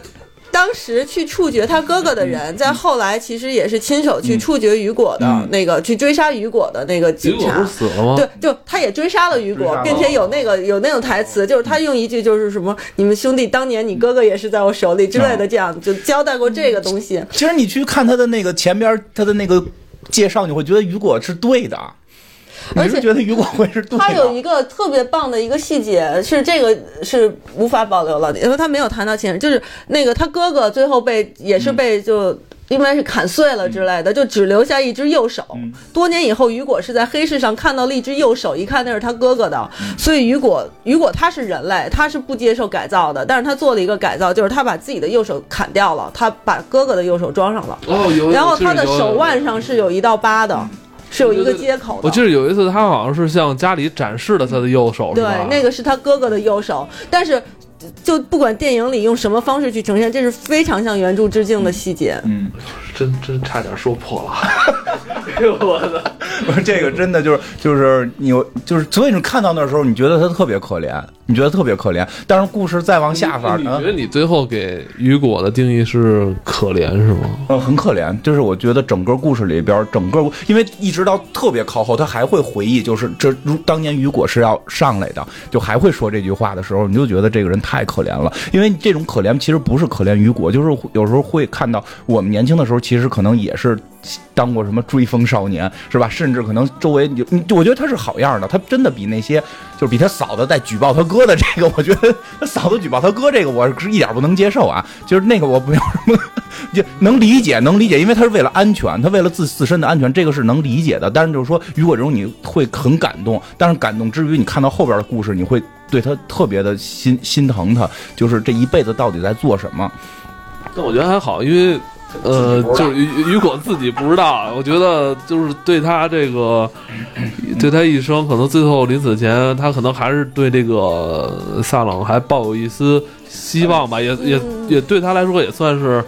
当时去处决他哥哥的人，在后来其实也是亲手去处决雨果的那个，去追杀雨果的那个警察。死了吗？对，就他也追杀了雨果，并且有那个有那种台词，就是他用一句就是什么“你们兄弟当年你哥哥也是在我手里”之类的，这样就交代过这个东西。其实你去看他的那个前边他的那个介绍，你会觉得雨果是对的。而且觉得雨果会是他有一个特别棒的一个细节，是这个是无法保留了，因为他没有谈到前任，就是那个他哥哥最后被也是被就应该是砍碎了之类的，就只留下一只右手。多年以后，雨果是在黑市上看到了一只右手，一看那是他哥哥的，所以雨果雨果他是人类，他是不接受改造的，但是他做了一个改造，就是他把自己的右手砍掉了，他把哥哥的右手装上了，哦，有然后他的手腕上是有一道疤的。是有一个接口的。我记得有一次，他好像是向家里展示了他的右手，对，那个是他哥哥的右手，但是。就不管电影里用什么方式去呈现，这是非常向原著致敬的细节。嗯，真真差点说破了。哎呦我的，不是这个真的就是就是你就是，所以你看到那时候，你觉得他特别可怜，你觉得特别可怜。但是故事再往下发，你觉得你最后给雨果的定义是可怜是吗？嗯，很可怜。就是我觉得整个故事里边，整个因为一直到特别靠后，他还会回忆，就是这如当年雨果是要上来的，就还会说这句话的时候，你就觉得这个人太。太可怜了，因为这种可怜其实不是可怜雨果，就是有时候会看到我们年轻的时候，其实可能也是当过什么追风少年，是吧？甚至可能周围你你，我觉得他是好样的，他真的比那些就是比他嫂子在举报他哥的这个，我觉得他嫂子举报他哥这个，我是一点不能接受啊。就是那个我没有什么，就能理解，能理解，因为他是为了安全，他为了自自身的安全，这个是能理解的。但是就是说，雨果这种你会很感动，但是感动之余，你看到后边的故事，你会对他特别的心心疼他，就是这一辈子到底在做什么。但我觉得还好，因为呃，就是雨雨果自己不知道。我觉得就是对他这个，对他一生，可能最后临死前，他可能还是对这个萨朗还抱有一丝希望吧，也也也对他来说也算是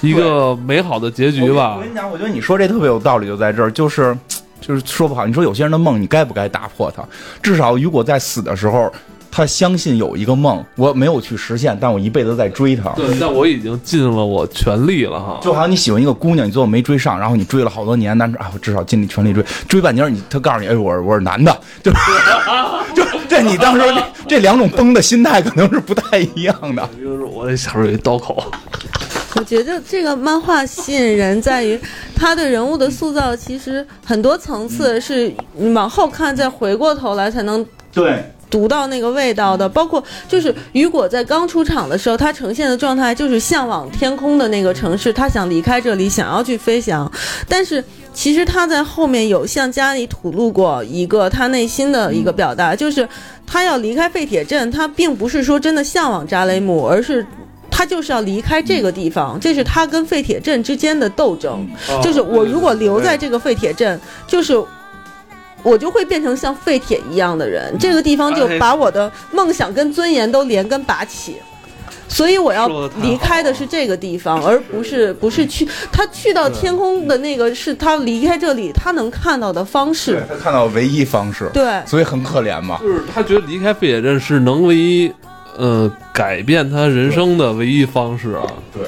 一个美好的结局吧我。跟你讲，我觉得你说这特别有道理，就在这儿，就是就是说不好，你说有些人的梦，你该不该打破它？至少雨果在死的时候，他相信有一个梦，我没有去实现，但我一辈子在追他。对，但我已经尽了我全力了哈。就好像你喜欢一个姑娘，你最后没追上，然后你追了好多年，但是啊，我至少尽力全力追，追半截儿，你他告诉你，哎，我是我是男的，就是就这你当时这这两种崩的心态可能是不太一样的。就是我这小时候有一刀口，我觉得这个漫画吸引人在于他对人物的塑造，其实很多层次是你往后看，再回过头来才能对，读到那个味道的。包括就是雨果在刚出场的时候，他呈现的状态就是向往天空的那个城市，他想离开这里，想要去飞翔。但是其实他在后面有向家里吐露过一个他内心的一个表达，就是他要离开废铁镇，他并不是说真的向往扎雷姆，而是。他就是要离开这个地方，这是他跟废铁镇之间的斗争。就是我如果留在这个废铁镇，就是我就会变成像废铁一样的人，这个地方就把我的梦想跟尊严都连根拔起。所以我要离开的是这个地方，而不是不是去他去到天空的那个是他离开这里他能看到的方式。他看到唯一方式，对。所以很可怜嘛。就是他觉得离开废铁镇是能唯一，呃，改变他人生的唯一方式啊。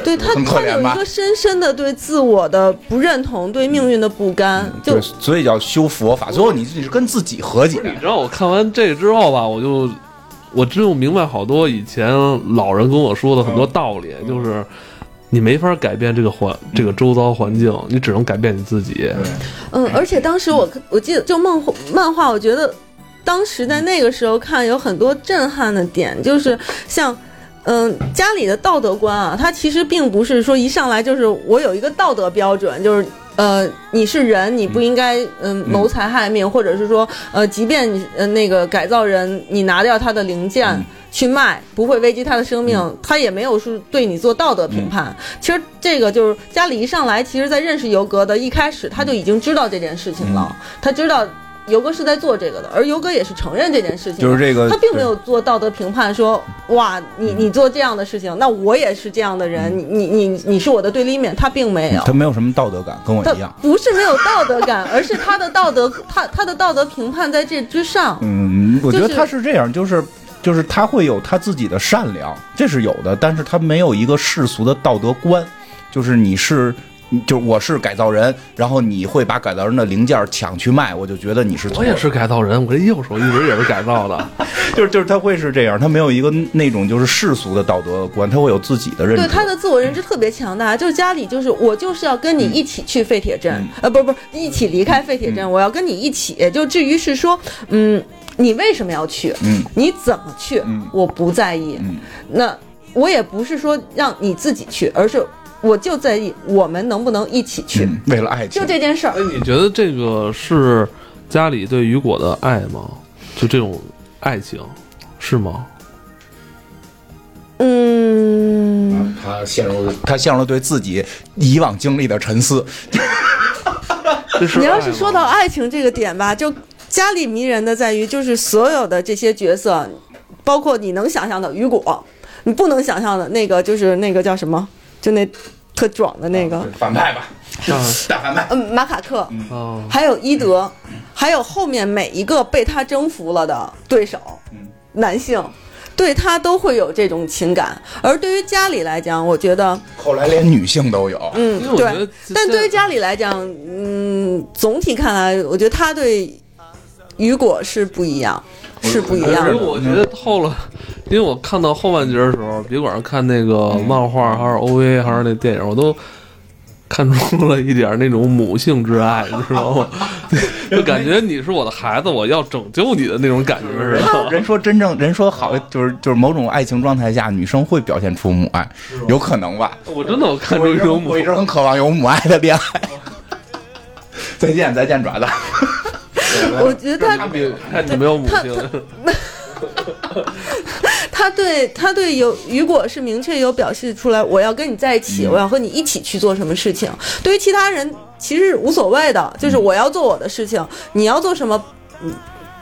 对他他有一个？深深的对自我的不认同，对命运的不甘，就对，所以叫修佛法。最后你你是跟自己和解。你知道我看完这个之后吧，我就我真就明白好多以前老人跟我说的很多道理，就是你没法改变这个环这个周遭环境，你只能改变你自己。嗯，而且当时我我记得就漫画漫画，我觉得当时在那个时候看有很多震撼的点，就是像。嗯，家里的道德观啊，它其实并不是说一上来就是我有一个道德标准，就是呃你是人，你不应该嗯谋财害命，或者是说呃即便你呃那个改造人，你拿掉他的零件。去卖不会危及他的生命，他也没有是对你做道德评判。其实这个就是家里一上来，其实在认识尤格的一开始，他就已经知道这件事情了，他知道。尤哥是在做这个的，而尤哥也是承认这件事情的，就是这个他并没有做道德评判，说哇，你你做这样的事情，那我也是这样的人，你你你你是我的对立面，他并没有，他没有什么道德感，跟我一样。不是没有道德感，而是他的道德，他他的道德评判在这之上。嗯，我觉得他是这样，就是就是他会有他自己的善良，这是有的，但是他没有一个世俗的道德观，就是你是。就是我是改造人，然后你会把改造人的零件抢去卖，我就觉得你是我也是改造人，我这右手一直也是改造的。就 是就是他会是这样，他没有一个那种就是世俗的道德观，他会有自己的认知。对他的自我认知特别强大，就是家里就是我就是要跟你一起去废铁镇，嗯呃，不不，一起离开废铁镇，我要跟你一起。就至于是说，嗯，你为什么要去？嗯，你怎么去？嗯我不在意。嗯那我也不是说让你自己去，而是我就在意我们能不能一起去，嗯，为了爱情就，这件事儿哎，。你觉得这个是家里对雨果的爱吗？就这种爱情是吗？嗯，他陷入他陷入了对自己以往经历的沉思。你要是说到爱情这个点吧，就家里迷人的在于，就是所有的这些角色，包括你能想象的雨果，你不能想象的那个就是那个叫什么，就那特壮的那个，反派吧，啊大反派。嗯，马卡克，啊，还有伊德，还有后面每一个被他征服了的对手，男性。对他都会有这种情感，而对于家里来讲，我觉得，后来连女性都有。嗯对。但对于家里来讲，嗯，总体看来，我觉得他对雨果是不一样，是不一样的。为我觉得后了，因为我看到后半截的时候，别管是看那个漫画，还是 OVA，还是那电影，我都看出了一点那种母性之爱，你知道吗？就感觉你是我的孩子，我要拯救你的那种感觉似的。人说真正人说好，就是就是某种爱情状态下，女生会表现出母爱，有可能吧？我真的我看出一种母我一直很渴望有母爱的恋爱。再见，再见，爪子。我觉得他看你看你没有母他亲，他对他对有雨果是明确有表示出来，我要跟你在一起，我要和你一起去做什么事情。对于其他人其实是无所谓的，就是我要做我的事情，你要做什么，嗯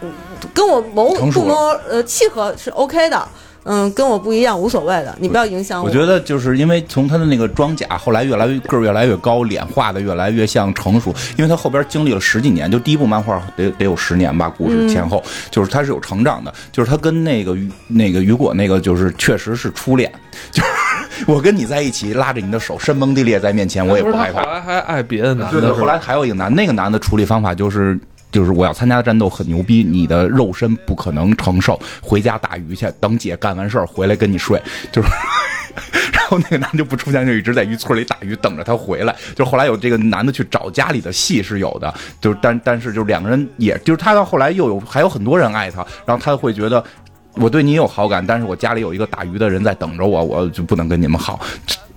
嗯，跟我谋不谋呃契合是 OK 的，嗯，跟我不一样无所谓的，你不要影响我我觉得就是因为从他的那个装甲后来越来越个儿越来越高，脸画的越来越像成熟，因为他后边经历了十几年，就第一部漫画得得有十年吧，故事前后、就是他是有成长的，就是他跟那个那个雨果那个就是确实是初恋，就是我跟你在一起拉着你的手，山崩地裂在面前，我也不害怕。后来还爱别的男对对，的，后来还有一个男，那个男的处理方法就是。就是我要参加的战斗很牛逼，你的肉身不可能承受，回家打鱼去，等姐干完事儿回来跟你睡，就是。然后那个男的就不出现，就一直在渔村里打鱼，等着他回来。就后来有这个男的去找家里的戏是有的，就是但但是就是两个人也，就是他到后来又有还有很多人爱他，然后他会觉得我对你有好感，但是我家里有一个打鱼的人在等着我，我就不能跟你们好。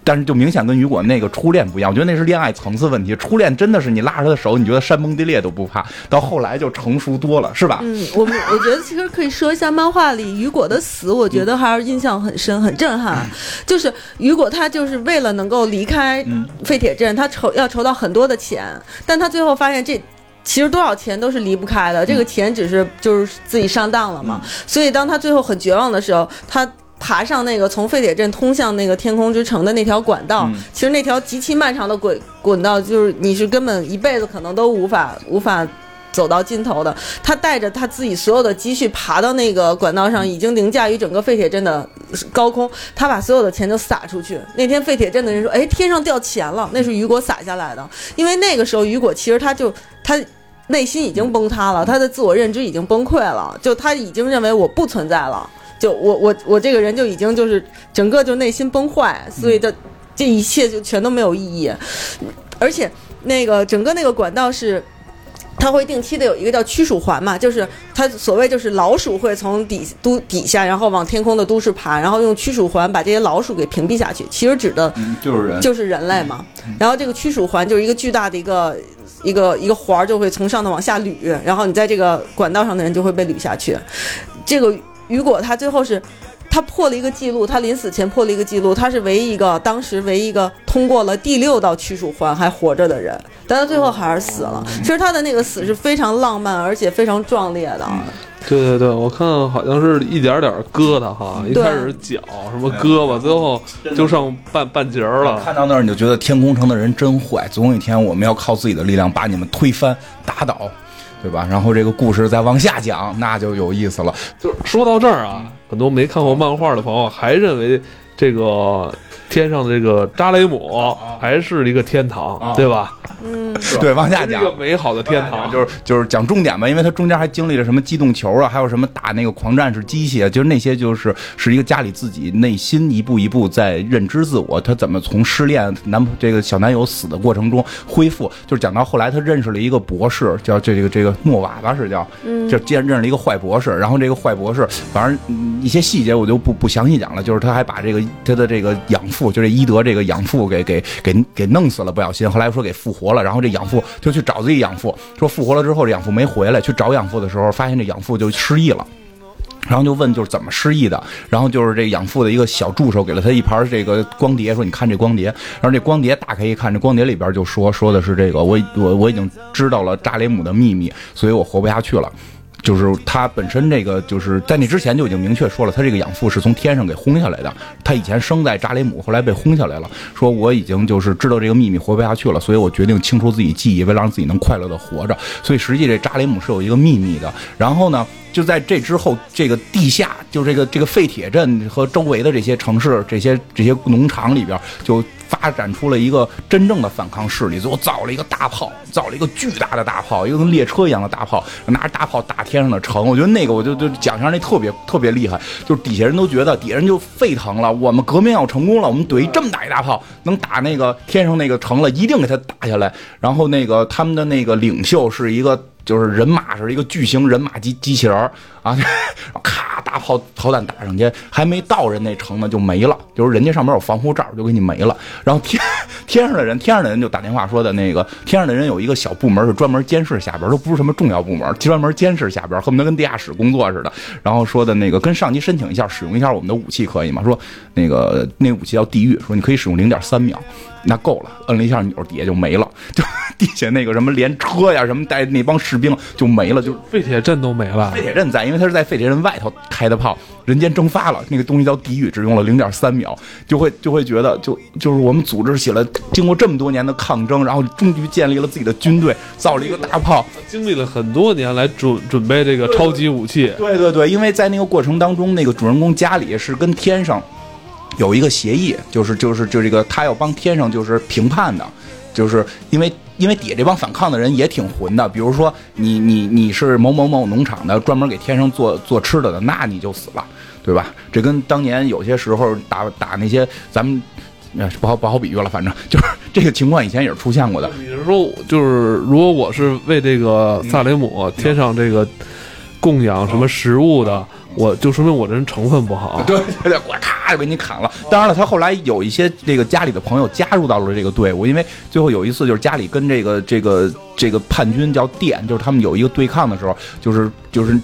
但是就明显跟雨果那个初恋不一样，我觉得那是恋爱层次问题。初恋真的是你拉着他的手，你觉得山崩地裂都不怕，到后来就成熟多了，是吧？嗯，我们我觉得其实可以说一下漫画里雨果的死，我觉得还是印象很深、很震撼。就是雨果他就是为了能够离开废铁镇，他筹要筹到很多的钱，但他最后发现这。其实多少钱都是离不开的，这个钱只是就是自己上当了嘛。所以当他最后很绝望的时候，他爬上那个从废铁镇通向那个天空之城的那条管道，其实那条极其漫长的轨滚道，就是你是根本一辈子可能都无法无法。走到尽头的，他带着他自己所有的积蓄爬到那个管道上，已经凌驾于整个废铁镇的高空。他把所有的钱都撒出去。那天废铁镇的人说：“哎，天上掉钱了！”那是雨果撒下来的。因为那个时候雨果其实他就他内心已经崩塌了，他的自我认知已经崩溃了，就他已经认为我不存在了，就我我我这个人就已经就是整个就内心崩坏，所以这这一切就全都没有意义。而且那个整个那个管道是。它会定期的有一个叫驱鼠环嘛，就是它所谓就是老鼠会从底都底下，然后往天空的都市爬，然后用驱鼠环把这些老鼠给屏蔽下去。其实指的嗯，就是人，就是人类嘛。然后这个驱鼠环就是一个巨大的一个一个一个环儿，就会从上头往下捋，然后你在这个管道上的人就会被捋下去。这个雨果他最后是。他破了一个记录，他临死前破了一个记录，他是唯一一个当时唯一一个通过了第六道驱鼠环还活着的人，但他最后还是死了。其实他的那个死是非常浪漫而且非常壮烈的。对对对，我看好像是一点点割的哈，一开始是脚什么胳膊，最后就剩半半截儿了。看到那儿你就觉得天空城的人真坏，总有一天我们要靠自己的力量把你们推翻、打倒，对吧？然后这个故事再往下讲，那就有意思了。就是说到这儿啊，很多没看过漫画的朋友还认为这个天上的这个扎雷姆还是一个天堂，对吧？嗯，对，往下讲是一个。美好的天堂，就是就是讲重点吧，因为它中间还经历了什么机动球啊，还有什么打那个狂战士机械，就是那些就是是一个家里自己内心一步一步在认知自我，他怎么从失恋男这个小男友死的过程中恢复，就是讲到后来他认识了一个博士，叫这个这个诺瓦吧是叫，就接认识了一个坏博士，然后这个坏博士反正嗯一些细节我就不不详细讲了，就是他还把这个他的这个养父，就这伊德这个养父给给给给弄死了，不小心，后来说给复活了，然后这养父就去找自己养父，说复活了之后这养父没回来，去找养父的时候发现这养父就失忆了。然后就问就是怎么失忆的，然后就是这养父的一个小助手给了他一盘这个光碟，说你看这光碟，然后这光碟打开一看，这光碟里边就说说的是这个我我我已经知道了扎雷姆的秘密，所以我活不下去了。就是他本身这个就是在那之前就已经明确说了，他这个养父是从天上给轰下来的。他以前生在扎雷姆，后来被轰下来了。说我已经就是知道这个秘密，活不下去了，所以我决定清除自己记忆，为了让自己能快乐的活着。所以实际这扎雷姆是有一个秘密的。然后呢，就在这之后，这个地下就这个这个废铁镇和周围的这些城市、这些这些农场里边，就发展出了一个真正的反抗势力，最后造了一个大炮，造了一个巨大的大炮，一个跟列车一样的大炮，拿着大炮打天上的城。我觉得那个我就就讲下那特别特别厉害，就是底下人都觉得底下人就沸腾了，我们革命要成功了，我们怼这么大一大炮能打那个天上那个城了，一定给他打下来。然后那个他们的那个领袖是一个。就是人马是一个巨型人马机机器人啊，咔大炮炮弹打上去，还没到人那城呢就没了。就是人家上面有防护罩，就给你没了。然后天天上的人，天上的人就打电话说的那个天上的人有一个小部门是专门监视下边，都不是什么重要部门，专门监视下边，恨不得跟地下室工作似的。然后说的那个跟上级申请一下，使用一下我们的武器可以吗？说那个那武器叫地狱，说你可以使用零点三秒。那够了，摁了一下钮，底下就没了，就 地下那个什么连车呀什么带那帮士兵就没了，就废铁镇都没了。废铁镇在，因为他是在废铁镇外头开的炮，人间蒸发了，那个东西叫地狱，只用了零点三秒，就会就会觉得就就是我们组织起了，经过这么多年的抗争，然后终于建立了自己的军队，造了一个大炮，经历了很多年来准准备这个超级武器。对对对，因为在那个过程当中，那个主人公家里是跟天上。有一个协议，就是就是就这个他要帮天上就是评判的，就是因为因为底下这帮反抗的人也挺混的，比如说你你你是某某某农场的，专门给天上做做吃的的，那你就死了，对吧？这跟当年有些时候打打那些咱们不好不好比喻了，反正就是这个情况以前也是出现过的。你是说，就是如果我是为这个萨雷姆天上这个供养什么食物的？我就说明我这人成分不好，对对对，我咔就给你砍了。当然了，他后来有一些这个家里的朋友加入到了这个队伍，因为最后有一次就是家里跟这个这个这个叛军叫电，就是他们有一个对抗的时候，就是就是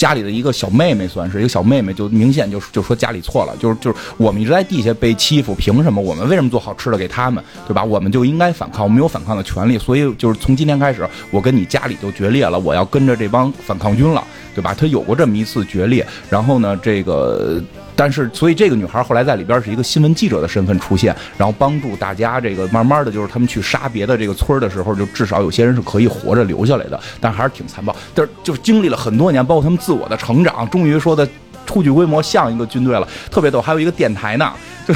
家里的一个小妹妹，算是一个小妹妹，就明显就就说家里错了，就是就是我们一直在地下被欺负，凭什么我们为什么做好吃的给他们，对吧？我们就应该反抗，我们有反抗的权利，所以就是从今天开始，我跟你家里就决裂了，我要跟着这帮反抗军了。对吧？他有过这么一次决裂，然后呢，这个，但是，所以这个女孩后来在里边是一个新闻记者的身份出现，然后帮助大家，这个慢慢的就是他们去杀别的这个村的时候，就至少有些人是可以活着留下来的，但还是挺残暴。但是就经历了很多年，包括他们自我的成长，终于说的初具规模，像一个军队了，特别逗。还有一个电台呢，就。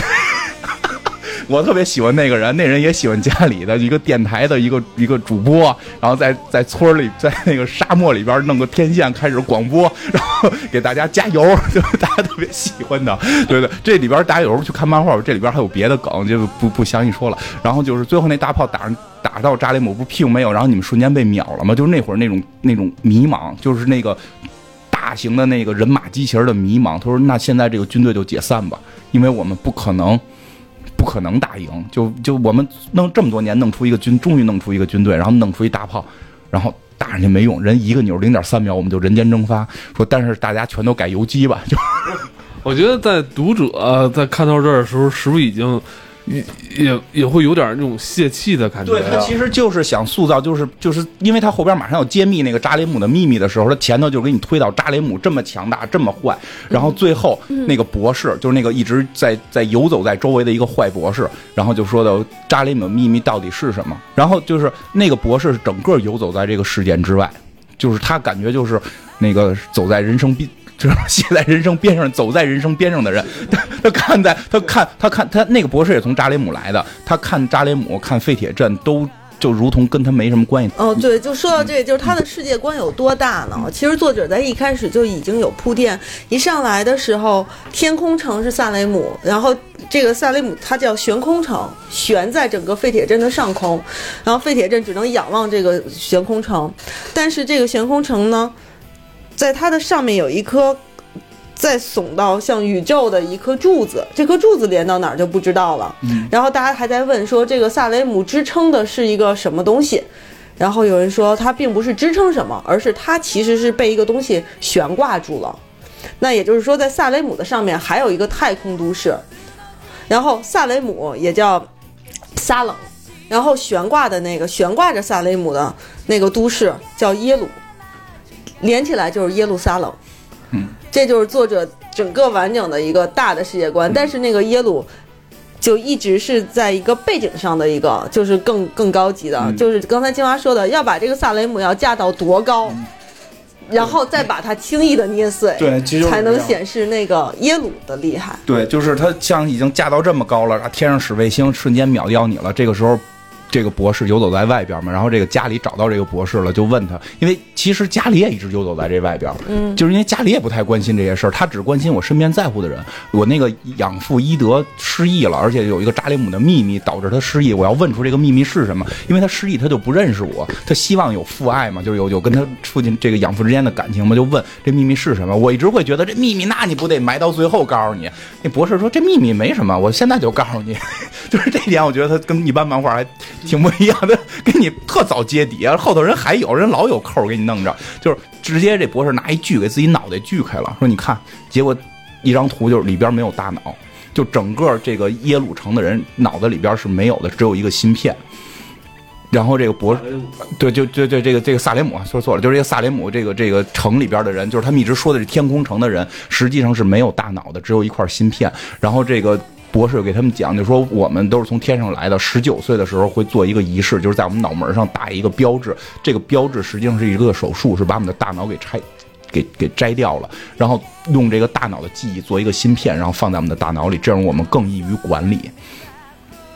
我特别喜欢那个人，那人也喜欢家里的一个电台的一个一个主播，然后在在村里，在那个沙漠里边弄个天线开始广播，然后给大家加油，就是大家特别喜欢的。对对，这里边大家有时候去看漫画，这里边还有别的梗，就不不详细说了。然后就是最后那大炮打打到扎雷姆，不是屁股没有，然后你们瞬间被秒了吗？就是那会儿那种那种迷茫，就是那个大型的那个人马机器人的迷茫。他说：“那现在这个军队就解散吧，因为我们不可能。”不可能打赢，就就我们弄这么多年，弄出一个军，终于弄出一个军队，然后弄出一大炮，然后打上去没用，人一个扭零点三秒，我们就人间蒸发。说但是大家全都改游击吧，就 我觉得在读者在看到这儿的时候，是不是已经？也也也会有点那种泄气的感觉。对他其实就是想塑造，就是就是因为他后边马上要揭秘那个扎雷姆的秘密的时候，他前头就给你推到扎雷姆这么强大，这么坏，然后最后那个博士就是那个一直在在游走在周围的一个坏博士，然后就说的扎雷姆秘密到底是什么？然后就是那个博士整个游走在这个事件之外，就是他感觉就是那个走在人生边。就是写在人生边上，走在人生边上的人，他他看在他看他看他那个博士也从扎雷姆来的，他看扎雷姆看废铁镇都就如同跟他没什么关系。哦，对，就说到这个，就是他的世界观有多大呢？其实作者在一开始就已经有铺垫，一上来的时候，天空城是萨雷姆，然后这个萨雷姆它叫悬空城，悬在整个废铁镇的上空，然后废铁镇只能仰望这个悬空城，但是这个悬空城呢？在它的上面有一颗在耸到像宇宙的一颗柱子，这颗柱子连到哪儿就不知道了。然后大家还在问说，这个萨雷姆支撑的是一个什么东西？然后有人说，它并不是支撑什么，而是它其实是被一个东西悬挂住了。那也就是说，在萨雷姆的上面还有一个太空都市，然后萨雷姆也叫撒冷，然后悬挂的那个悬挂着萨雷姆的那个都市叫耶鲁。连起来就是耶路撒冷，嗯，这就是作者整个完整的一个大的世界观。但是那个耶鲁，就一直是在一个背景上的一个，就是更更高级的，就是刚才金花说的，要把这个萨雷姆要架到多高，然后再把它轻易的捏碎，对才能显示那个耶鲁的厉害。对，就是它像已经架到这么高了，天上使卫星瞬间秒掉你了。这个时候，这个博士游走在外边嘛，然后这个家里找到这个博士了，就问他，因为其实家里也一直游走在这外边，嗯，就是因为家里也不太关心这些事儿，他只关心我身边在乎的人。我那个养父伊德失忆了，而且有一个扎里姆的秘密导致他失忆，我要问出这个秘密是什么，因为他失忆他就不认识我，他希望有父爱嘛，就是有有跟他父亲这个养父之间的感情嘛，就问这秘密是什么。我一直会觉得这秘密，那你不得埋到最后告诉你？那博士说这秘密没什么，我现在就告诉你，就是这点，我觉得他跟一般漫画还挺不一样的，给你特早揭底啊，后头人还有人老有扣给你弄着，就是直接这博士拿一锯给自己脑袋锯开了，说你看，结果一张图就是里边没有大脑，就整个这个耶鲁城的人脑子里边是没有的，只有一个芯片。然后这个博士，对，就就对这个这个萨雷姆说错了，就是这个萨雷姆这个这个城里边的人，就是他们一直说的是天空城的人，实际上是没有大脑的，只有一块芯片。然后这个博士给他们讲，就说我们都是从天上来的，十九岁的时候会做一个仪式，就是在我们脑门上打一个标志，这个标志实际上是一个手术，是把我们的大脑给拆。给给摘掉了，然后用这个大脑的记忆做一个芯片，然后放在我们的大脑里，这样我们更易于管理。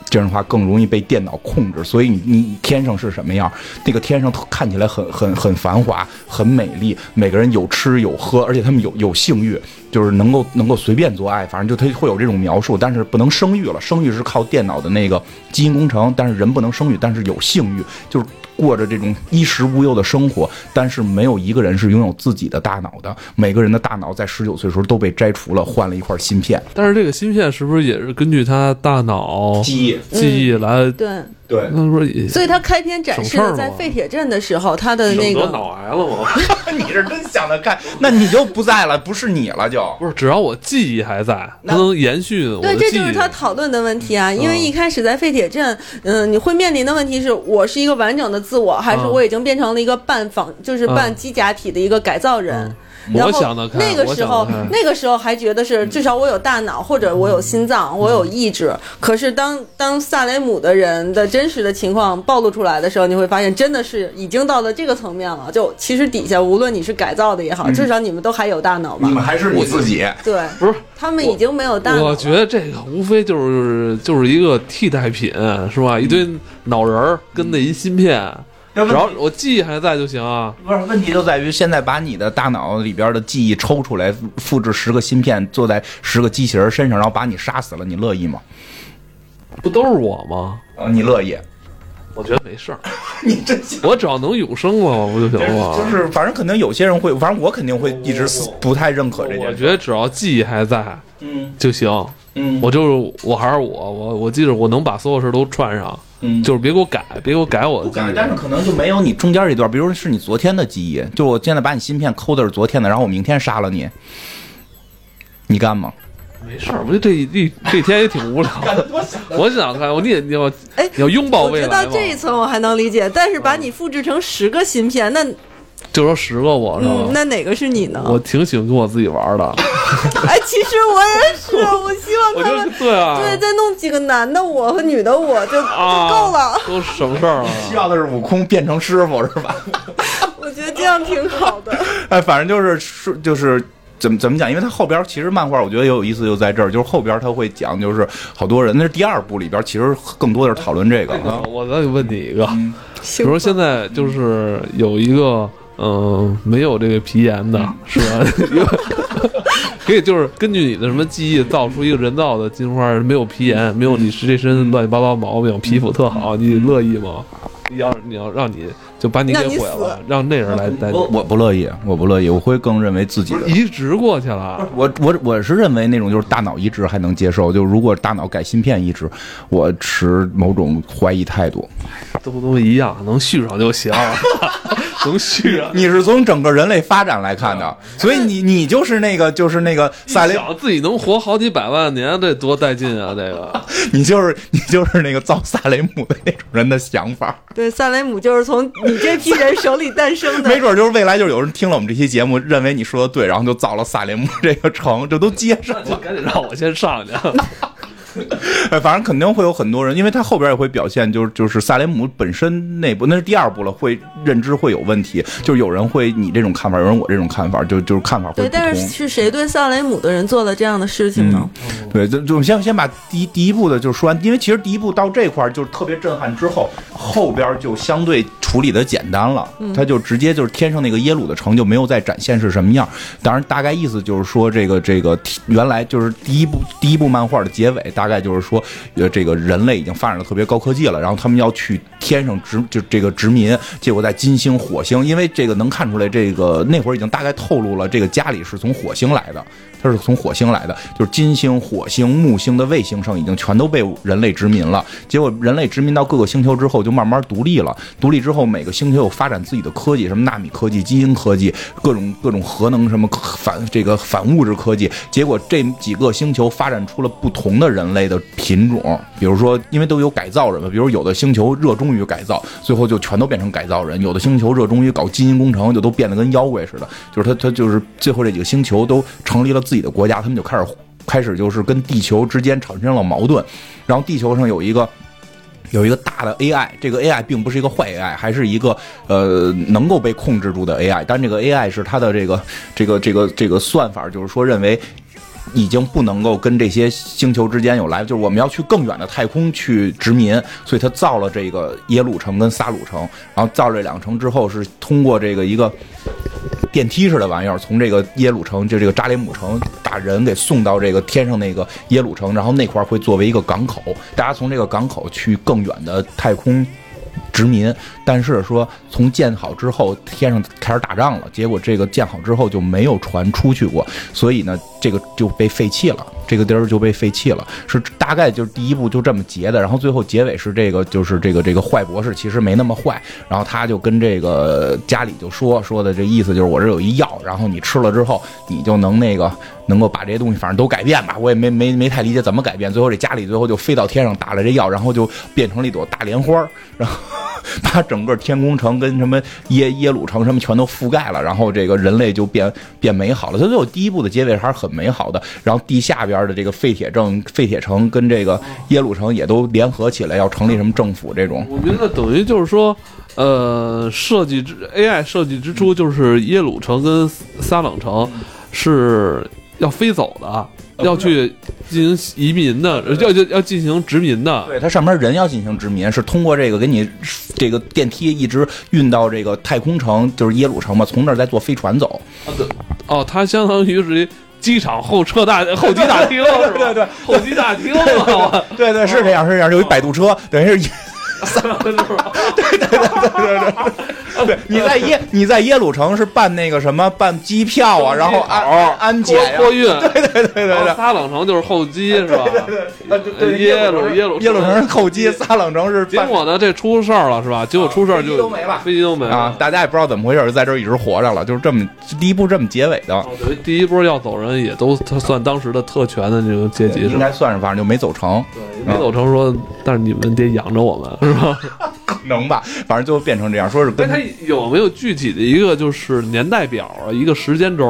这样的话更容易被电脑控制，所以你你天上是什么样？那个天上看起来很很很繁华，很美丽，每个人有吃有喝，而且他们有有性欲，就是能够能够随便做爱，反正就他会有这种描述，但是不能生育了，生育是靠电脑的那个基因工程，但是人不能生育，但是有性欲，就是过着这种衣食无忧的生活，但是没有一个人是拥有自己的大脑的，每个人的大脑在十九岁的时候都被摘除了，换了一块芯片，但是这个芯片是不是也是根据他大脑记忆，记忆来？对，对，所以他开篇展示的在废铁镇的时候，他的那个脑癌了吗？你是真想得开，那你就不在了，不是你了就。不是，只要我记忆还在，它能延续我对，的记忆。这就是他讨论的问题啊。因为嗯一开始在废铁镇，嗯、你会面临的问题是我是一个完整的自我，还是嗯我已经变成了一个半仿，就是半机甲体的一个改造人。我想得开，那个时候那个时候还觉得是至少我有大脑，或者我有心脏，我有意志。可是当当萨雷姆的人的真实的情况暴露出来的时候，你会发现真的是已经到了这个层面了。就其实底下无论你是改造的也好，至少你们都还有大脑吧你？们还是你自己，对，不是。他们已经没有大脑。我觉得这个无非就是就是一个替代品，是吧？一堆脑仁儿跟那一芯片，只要我记忆还在就行啊。不是问题就在于现在把你的大脑里边的记忆抽出来，复制十个芯片，做在十个机器人身上，然后把你杀死了，你乐意吗？不都是我吗？啊，你乐意？我觉得没事儿，你这？我只要能永生了不就行了吗？就是，反正肯定有些人会，反正我肯定会一直不太认可这件事。我觉得只要记忆还在嗯就行。嗯，我就是我还是我，我我记得我能把所有事都串上，嗯就是别给我改，别给我改我的不改，记忆。但是可能就没有你中间这段，比如说是你昨天的记忆，就我现在把你芯片抠的是昨天的，然后我明天杀了你，你干吗？没事儿，我觉得这一这天也挺无聊的。我想看，我你也你要哎你要拥抱我觉得未来嘛，这一层我还能理解，但是把你复制成十个芯片，那就说十个我是吧？嗯，那哪个是你呢？我挺喜欢跟我自己玩的，哎，其实我也是，我希望他们对啊，对再弄几个男的我和女的我就就啊，够了，都省事儿了。需要的是悟空变成师傅是吧？我觉得这样挺好的。哎，反正就是是，就是怎么怎么讲？因为它后边其实漫画我觉得也有意思，就在这儿，就是后边他会讲，就是好多人，那是第二部里边，其实更多的是讨论这个。啊我再问你一个，嗯比如说现在就是有一个嗯、没有这个皮炎的，是吧？可以就是根据你的什么记忆造出一个人造的金花，没有皮炎，没有你这身乱七八糟毛病，皮肤特好，你乐意吗？要你要让你就把你给毁了，让那人来带我，我不乐意，我不乐意，我会更认为自己的。移植过去了，我我我是认为那种就是大脑移植还能接受，就如果大脑改芯片移植，我持某种怀疑态度。都都一样，能续上就行，能续啊。你是从整个人类发展来看的，所以你你就是那个就是那个萨雷，想自己能活好几百万年，这多带劲啊！这个 你就是你就是那个造萨雷姆的那种人的想法。对，萨雷姆就是从你这批人手里诞生的 没。准就是未来就是有人听了我们这期节目，认为你说的对，然后就造了萨雷姆这个城，这都接上了。赶紧让我先上去。哎，反正肯定会有很多人，因为他后边也会表现，就是就是萨雷姆本身内部，那是第二部了，会认知会有问题，就是有人会你这种看法，有人我这种看法，就就是看法会对。但是是谁对萨雷姆的人做了这样的事情呢？对，就就先先把第一第一步的就说完，因为其实第一步到这块儿就是特别震撼，之后后边就相对处理的简单了，他就直接就是天上那个耶鲁的城就没有再展现是什么样。当然，大概意思就是说这个这个原来就是第一部第一部漫画的结尾，大概就是说，呃，这个人类已经发展的特别高科技了，然后他们要去天上殖就这个殖民，结果在金星、火星，因为这个能看出来，这个那会儿已经大概透露了，这个家里是从火星来的。它是从火星来的，就是金星、火星、木星的卫星上已经全都被人类殖民了。结果人类殖民到各个星球之后，就慢慢独立了。独立之后，每个星球有发展自己的科技，什么纳米科技、基因科技，各种各种核能什么反这个反物质科技。结果这几个星球发展出了不同的人类的品种，比如说，因为都有改造人嘛，比如有的星球热衷于改造，最后就全都变成改造人；有的星球热衷于搞基因工程，就都变得跟妖怪似的。就是他他就是最后这几个星球都成立了。自己的国家，他们就开始开始就是跟地球之间产生了矛盾，然后地球上有一个有一个大的 AI，这个 AI 并不是一个坏 AI，还是一个呃能够被控制住的 AI，但这个 AI 是它的这个这个这个这个算法，就是说认为已经不能够跟这些星球之间有来，就是我们要去更远的太空去殖民，所以他造了这个耶路城跟撒鲁城，然后造这两城之后是通过这个一个。电梯似的玩意儿，从这个耶鲁城，就这个扎里姆城，把人给送到这个天上那个耶鲁城，然后那块儿会作为一个港口，大家从这个港口去更远的太空殖民。但是说从建好之后，天上开始打仗了，结果这个建好之后就没有船出去过，所以呢，这个就被废弃了，这个地儿就被废弃了。是大概就是第一步就这么结的，然后最后结尾是这个，就是这个这个坏博士其实没那么坏，然后他就跟这个家里就说说的这意思就是我这有一药，然后你吃了之后你就能那个能够把这些东西反正都改变吧，我也没没没太理解怎么改变。最后这家里最后就飞到天上打了这药，然后就变成了一朵大莲花，然后把整整个天宫城跟什么耶耶鲁城什么全都覆盖了，然后这个人类就变变美好了。它最后第一部的结尾还是很美好的，然后地下边的这个废铁城、废铁城跟这个耶鲁城也都联合起来要成立什么政府这种。我觉得等于就是说，呃，设计之 AI 设计之初就是耶鲁城跟撒冷城是要飞走的，要去进行移民的，要要要进行殖民的。对，它上面人要进行殖民，是通过这个给你这个电梯一直运到这个太空城，就是耶鲁城嘛，从那儿再坐飞船走。哦，它相当于是机场候车大候机大厅，是吧？对 对，候机大厅嘛，对对，是这样，是这样，有一摆渡车，等于是。是吧？对对对对对对，对，你在耶你在耶鲁城是办那个什么办机票啊，然后安安检呀，托运，对对对对对，撒冷城就是候机是吧？对对耶鲁耶鲁耶鲁城是候机，撒冷城是。结果呢，这出事儿了是吧？结果出事儿就飞机都没了，飞机都没了啊！大家也不知道怎么回事，在这儿一直活着了，就是这么第一部这么结尾的。第一波要走人也都他算当时的特权的这个阶级是吧？应该算是，反正就没走成。对，没走成说，但是你们得养着我们是吧？可能吧，反正就变成这样，说是跟但它有没有具体的一个就是年代表啊，一个时间轴？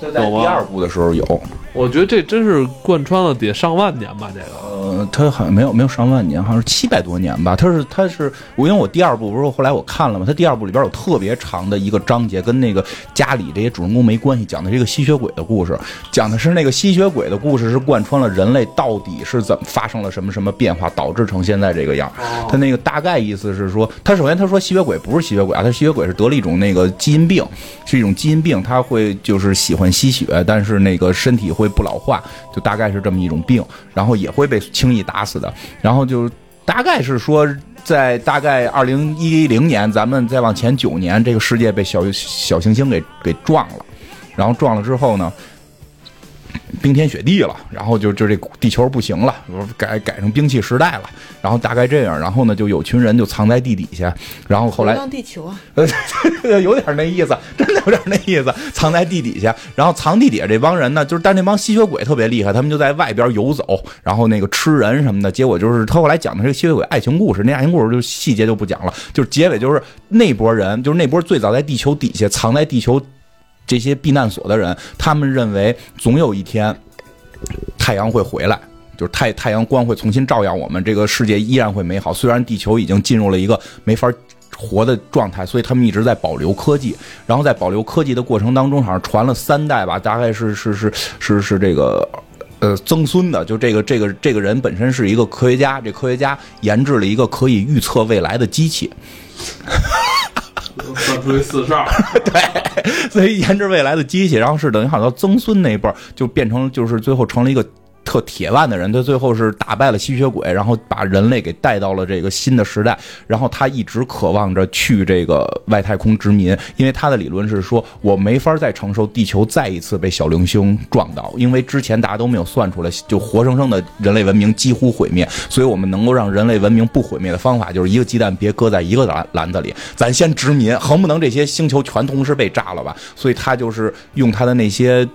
有，在第二部的时候有。我觉得这真是贯穿了得上万年吧，这个。呃，他好像没有没有上万年，好像是七百多年吧。他是他是我因为我第二部不是后来我看了嘛，他第二部里边有特别长的一个章节，跟那个家里这些主人公没关系，讲的是一个吸血鬼的故事，讲的是那个吸血鬼的故事是贯穿了人类到底是怎么发生了什么什么变化，导致成现在这个样。他那个大概意思是说，他首先他说吸血鬼不是吸血鬼啊，他吸血鬼是得了一种那个基因病，是一种基因病，他会就是喜欢吸血，但是那个身体会不老化，就大概是这么一种病，然后也会被轻易打死的，然后就大概是说，在大概二零一零年，咱们再往前九年，这个世界被小小行星给给撞了，然后撞了之后呢？冰天雪地了，然后就就这地球不行了，改改成兵器时代了，然后大概这样，然后呢，就有群人就藏在地底下，然后后来地球啊，呃，有点那意思，真的有点那意思，藏在地底下，然后藏地底下这帮人呢，就是但那帮吸血鬼特别厉害，他们就在外边游走，然后那个吃人什么的，结果就是他后来讲的是个吸血鬼爱情故事，那爱情故事就细节就不讲了，就是结尾就是那波人，就是那波最早在地球底下藏在地球。这些避难所的人，他们认为总有一天太阳会回来，就是太太阳光会重新照耀我们，这个世界依然会美好。虽然地球已经进入了一个没法活的状态，所以他们一直在保留科技。然后在保留科技的过程当中，好像传了三代吧，大概是是是是是这个。呃，曾孙的，就这个这个这个人本身是一个科学家，这科学家研制了一个可以预测未来的机器，算出一四十二，对，所以研制未来的机器，然后是等于好像曾孙那一辈就变成就是最后成了一个。特铁腕的人，他最后是打败了吸血鬼，然后把人类给带到了这个新的时代。然后他一直渴望着去这个外太空殖民，因为他的理论是说，我没法再承受地球再一次被小灵星撞到，因为之前大家都没有算出来，就活生生的人类文明几乎毁灭。所以我们能够让人类文明不毁灭的方法，就是一个鸡蛋别搁在一个篮篮子里，咱先殖民，横不能这些星球全同时被炸了吧？所以他就是用他的那些。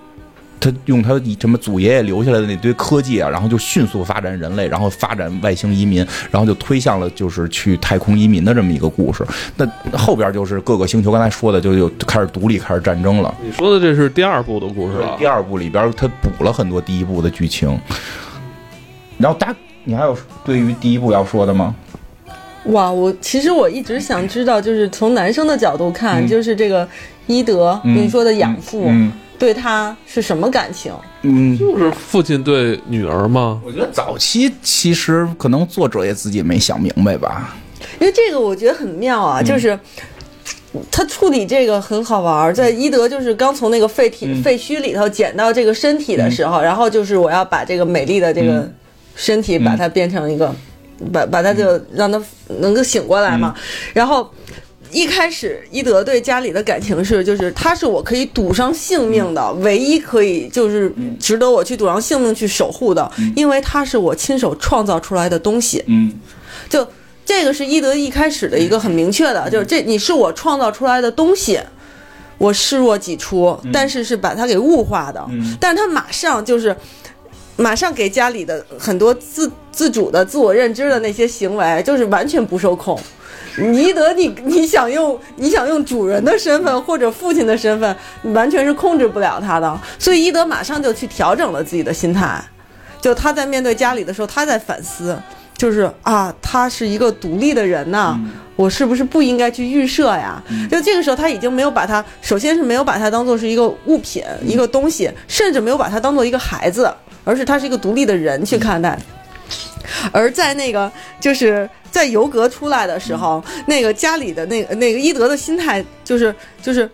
他用他什么祖爷爷留下来的那堆科技啊，然后就迅速发展人类，然后发展外星移民，然后就推向了就是去太空移民的这么一个故事。那后边就是各个星球，刚才说的就又开始独立，开始战争了。你说的这是第二部的故事了。第二部里边他补了很多第一部的剧情。然后大家，你还有对于第一部要说的吗？哇，我其实我一直想知道，就是从男生的角度看，就是这个伊德你说的养父。对他是什么感情？嗯，就是父亲对女儿吗？我觉得早期其实可能作者也自己没想明白吧。因为这个我觉得很妙啊，就是他处理这个很好玩。在伊德就是刚从那个废体废墟里头捡到这个身体的时候，然后就是我要把这个美丽的这个身体把它变成一个，把把它就让它能够醒过来嘛，然后。一开始，伊德对家里的感情是，就是他是我可以赌上性命的，唯一可以就是值得我去赌上性命去守护的，因为他是我亲手创造出来的东西。嗯，就这个是伊德一开始的一个很明确的，就是这你是我创造出来的东西，我视若己出，但是是把他给物化的。但是他马上就是马上给家里的很多自自主的自我认知的那些行为，就是完全不受控。尼德，你你想用你想用主人的身份或者父亲的身份，完全是控制不了他的。所以伊德马上就去调整了自己的心态，就他在面对家里的时候，他在反思，就是啊，他是一个独立的人呐，我是不是不应该去预设呀？就这个时候，他已经没有把他，首先是没有把他当做是一个物品、一个东西，甚至没有把他当做一个孩子，而是他是一个独立的人去看待。而在那个就是在尤格出来的时候，那个家里的那个那个伊德的心态就是就是，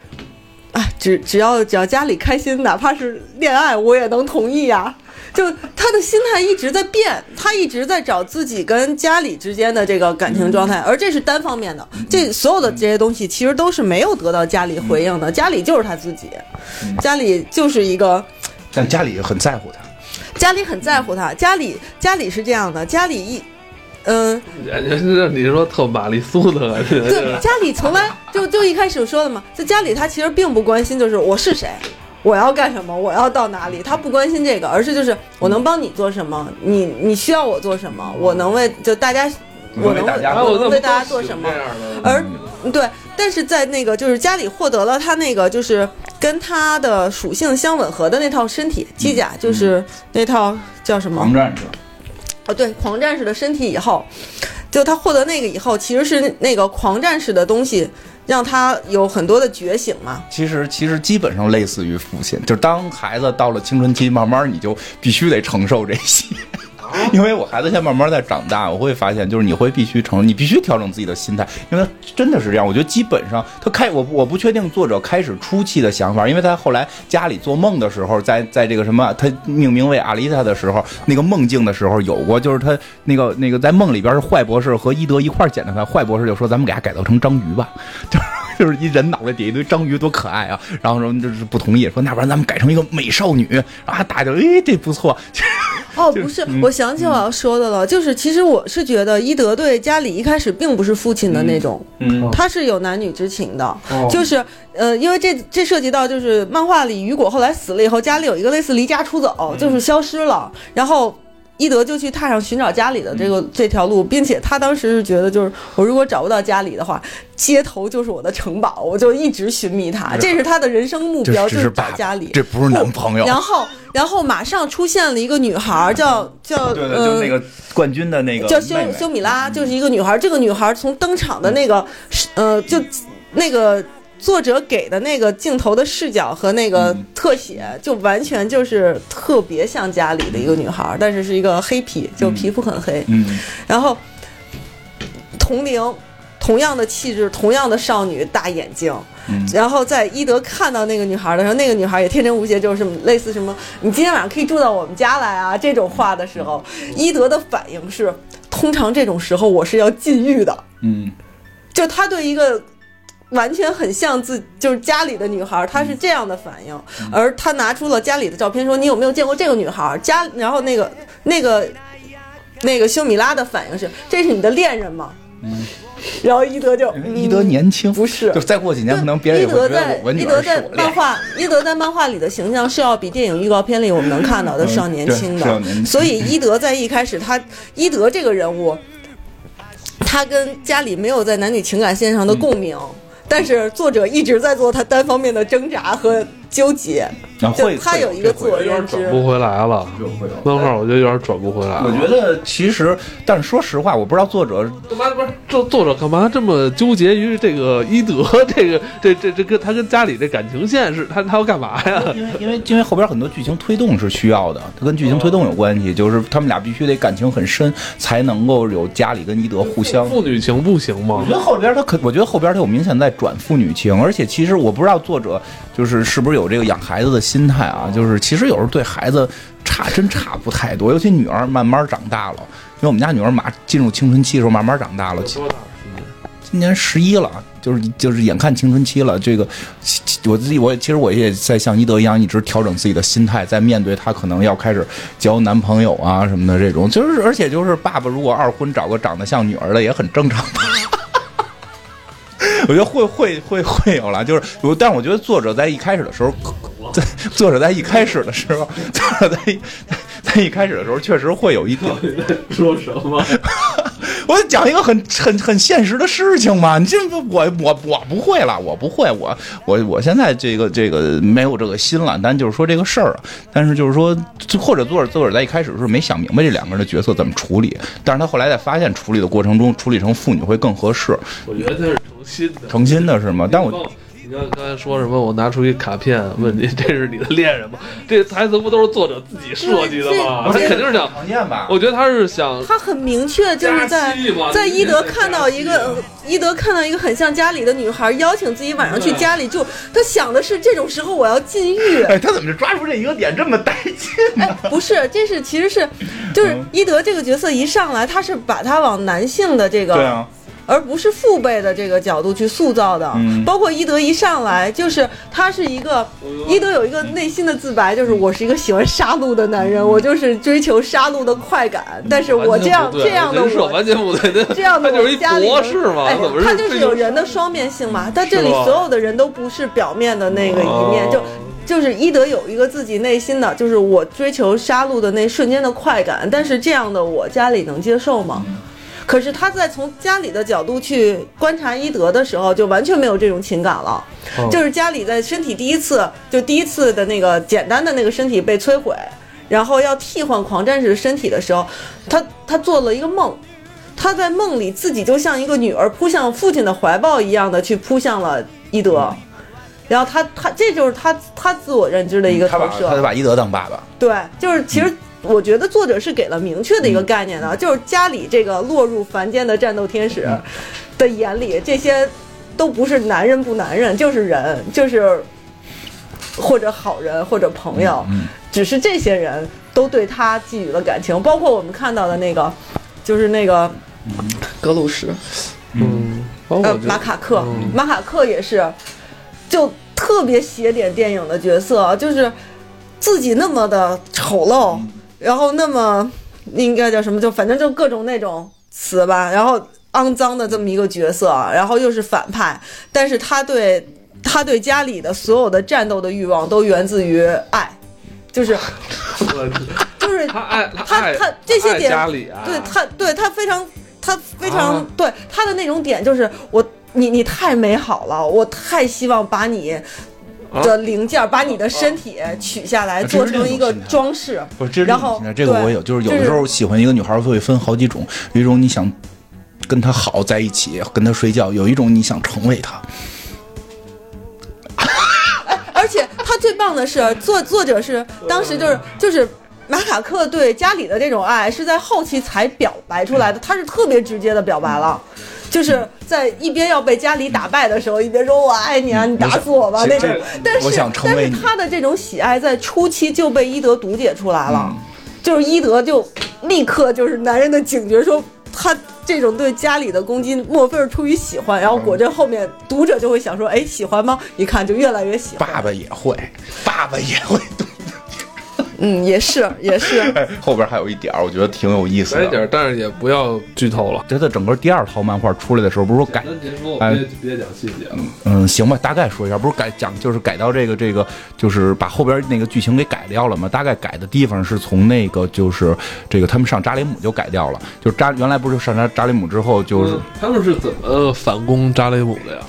啊，只只要只要家里开心，哪怕是恋爱，我也能同意呀。就他的心态一直在变，他一直在找自己跟家里之间的这个感情状态，而这是单方面的。这所有的这些东西其实都是没有得到家里回应的，家里就是他自己，家里就是一个，但家里很在乎他。家里很在乎他，家里家里是这样的，家里一，嗯，你说特玛丽苏的，对，家里从来就就一开始说的嘛，在家里他其实并不关心，就是我是谁，我要干什么，我要到哪里，他不关心这个，而是就是我能帮你做什么，你你需要我做什么，我能为就大家，我能我能为大家做什么，而对，但是在那个就是家里获得了他那个就是跟他的属性相吻合的那套身体机甲，就是那套叫什么？狂战士。哦，对，狂战士的身体以后，就他获得那个以后，其实是那个狂战士的东西让他有很多的觉醒嘛。其实其实基本上类似于父亲，就是当孩子到了青春期，慢慢你就必须得承受这些。因为我孩子现在慢慢在长大，我会发现，就是你会必须成，你必须调整自己的心态，因为真的是这样。我觉得基本上他开我我不确定作者开始初期的想法，因为他后来家里做梦的时候，在在这个什么他命名为阿丽塔的时候，那个梦境的时候有过，就是他那个那个在梦里边是坏博士和伊德一块捡的他，坏博士就说咱们给他改造成章鱼吧，就 是就是一人脑袋底一堆章鱼多可爱啊，然后说就是不同意，说那不然咱们改成一个美少女，然后大家哎这不错。哦，不是，我想起我要说的了，就是其实我是觉得伊德对家里一开始并不是父亲的那种，嗯，他是有男女之情的，就是呃，因为这这涉及到就是漫画里雨果后来死了以后，家里有一个类似离家出走，就是消失了，然后。伊德就去踏上寻找家里的这个这条路，并且他当时是觉得，就是我如果找不到家里的话，街头就是我的城堡，我就一直寻觅他，这是他的人生目标，就是找家里。这不是男朋友。然后，然后马上出现了一个女孩，叫 叫对对，呃就那个冠军的那个叫修修米拉，就是一个女孩。这个女孩从登场的那个呃，就那个作者给的那个镜头的视角和那个特写，就完全就是特别像家里的一个女孩儿，但是是一个黑皮，就皮肤很黑。嗯，然后同龄。同样的气质，同样的少女，大眼睛。嗯然后在伊德看到那个女孩的时候，那个女孩也天真无邪，就是什么类似什么“你今天晚上可以住到我们家来啊”这种话的时候，伊德的反应是：通常这种时候我是要禁欲的。嗯就他对一个完全很像自就是家里的女孩，她是这样的反应，而他拿出了家里的照片，说你有没有见过这个女孩？家，然后那个那个那个修米拉的反应是：这是你的恋人吗？然后伊德就因为伊德年轻，不是就再过几年可能别人伊也会觉得德在伊德在漫画伊德在漫画里的形象是要比电影预告片里我们能看到的是要年轻嗯对是要年轻的，所以伊德在一开始他伊德这个人物，他跟家里没有在男女情感线上的共鸣。但是作者一直在做他单方面的挣扎和纠结，会会他有一个自我认知转。不回来了。漫画我觉得有点转不回来了。我觉得其实，但是说实话，我不知道作者干嘛不是作作者干嘛这么纠结于这个伊德这个这这这跟他跟家里这感情线是他他要干嘛呀？因为因为因为后边很多剧情推动是需要的，它跟剧情推动有关系，就是他们俩必须得感情很深，才能够有家里跟伊德互相。父女情不行吗我觉？得后边他可，我觉得后边他有明显在转父女情，而且其实我不知道作者就是是不是有这个养孩子的心态啊，就是其实有时候对孩子差真差不太多，尤其女儿慢慢长大了，因为我们家女儿马进入青春期的时候慢慢长大了，多大？今年十一了，就是就是眼看青春期了。这个其其我自己，我也其实我也在像一德一样，一直调整自己的心态，在面对她可能要开始交男朋友啊什么的这种。就是而且就是爸爸如果二婚找个长得像女儿的也很正常。我觉得会会会会有了，就是我，但是我觉得作者在一开始的时候，在 作者在一开始的时候，作者在一在一开始的时候确实会有一点。说什么？我就讲一个很很很现实的事情嘛，你这我我我不会了，我不会，我我我现在这个这个没有这个心了，但就是说这个事儿啊，但是就是说，就或者作者作者在一开始是没想明白这两个人的角色怎么处理，但是他后来在发现处理的过程中，处理成父女会更合适，我觉得他是诚心的。诚心的是吗？但我你刚刚才说什么？我拿出一卡片问你，这是你的恋人吗？这台词不都是作者自己设计的吗？他肯定是想，常见吧？我觉得他是想他很明确，就是在在伊德看到一个是伊德看到一个很像家里的女孩，邀请自己晚上去家里住。他想的是这种时候我要禁欲。哎，他怎么就抓住这一个点这么带劲？哎，不是，这是其实是，就是嗯伊德这个角色一上来，他是把他往男性的这个，对啊，而不是父辈的这个角度去塑造的。嗯。包括伊德一上来，就是他是一个，伊德有一个内心的自白，就是我是一个喜欢杀戮的男人，我就是追求杀戮的快感，但是我这样这样的我完全不对，他这样的我家里博士嘛，哎，他就是有人的双面性嘛。但这里所有的人都不是表面的那个一面，哦。就就是伊德有一个自己内心的，就是我追求杀戮的那瞬间的快感，但是这样的我家里能接受吗？可是他在从家里的角度去观察伊德的时候，就完全没有这种情感了。哦。就是家里在身体第一次，就第一次的那个简单的那个身体被摧毁，然后要替换狂战士的身体的时候，他他做了一个梦，他在梦里自己就像一个女儿扑向父亲的怀抱一样的去扑向了伊德，然后他他这就是他他自我认知的一个投射，他就把伊德当爸爸，对，就是其实我觉得作者是给了明确的一个概念的，就是家里这个落入凡间的战斗天使的眼里，这些都不是男人不男人，就是人，就是或者好人或者朋友，只是这些人都对他寄予了感情，包括我们看到的那个，就是那个格鲁什，嗯，包括呃马卡克，嗯。马卡克也是，就特别写点电影的角色，就是自己那么的丑陋，然后那么应该叫什么，就反正就各种那种词吧，然后肮脏的这么一个角色，然后又是反派，但是他对他对家里的所有的战斗的欲望都源自于爱，就是。就是就是他爱他爱他这些点家里啊，对他，对他非常，他非常、啊对他的那种点就是我，你你太美好了，我太希望把你的零件，把你的身体取下来，啊做成一个装饰。不是，然后这个我有，就是有的时候喜欢一个女孩会分好几种，有一种你想跟她好在一起，跟她睡觉；有一种你想成为她。而且他最棒的是，作作者是当时就是就是。马卡克对家里的这种爱是在后期才表白出来的，他是特别直接的表白了，就是在一边要被家里打败的时候，一边说“我爱你啊，你打死我吧”那种。但是但是他的这种喜爱在初期就被伊德读解出来了，嗯就是伊德就立刻就是男人的警觉，说他这种对家里的攻击，莫非是出于喜欢？然后果真后面读者就会想说，哎，喜欢吗？一看就越来越喜欢。爸爸也会，爸爸也会。嗯，也是也是。哎，后边还有一点儿，我觉得挺有意思的。来一点，但是也不要剧透了。这他整个第二套漫画出来的时候，不是说改别别讲细节了。嗯，行吧，大概说一下，不是改讲就是改到这个这个，就是把后边那个剧情给改掉了嘛？大概改的地方是从那个就是这个他们上扎雷姆就改掉了，就是扎原来不是上扎扎雷姆之后就是。嗯他们是怎么反攻扎雷姆的呀？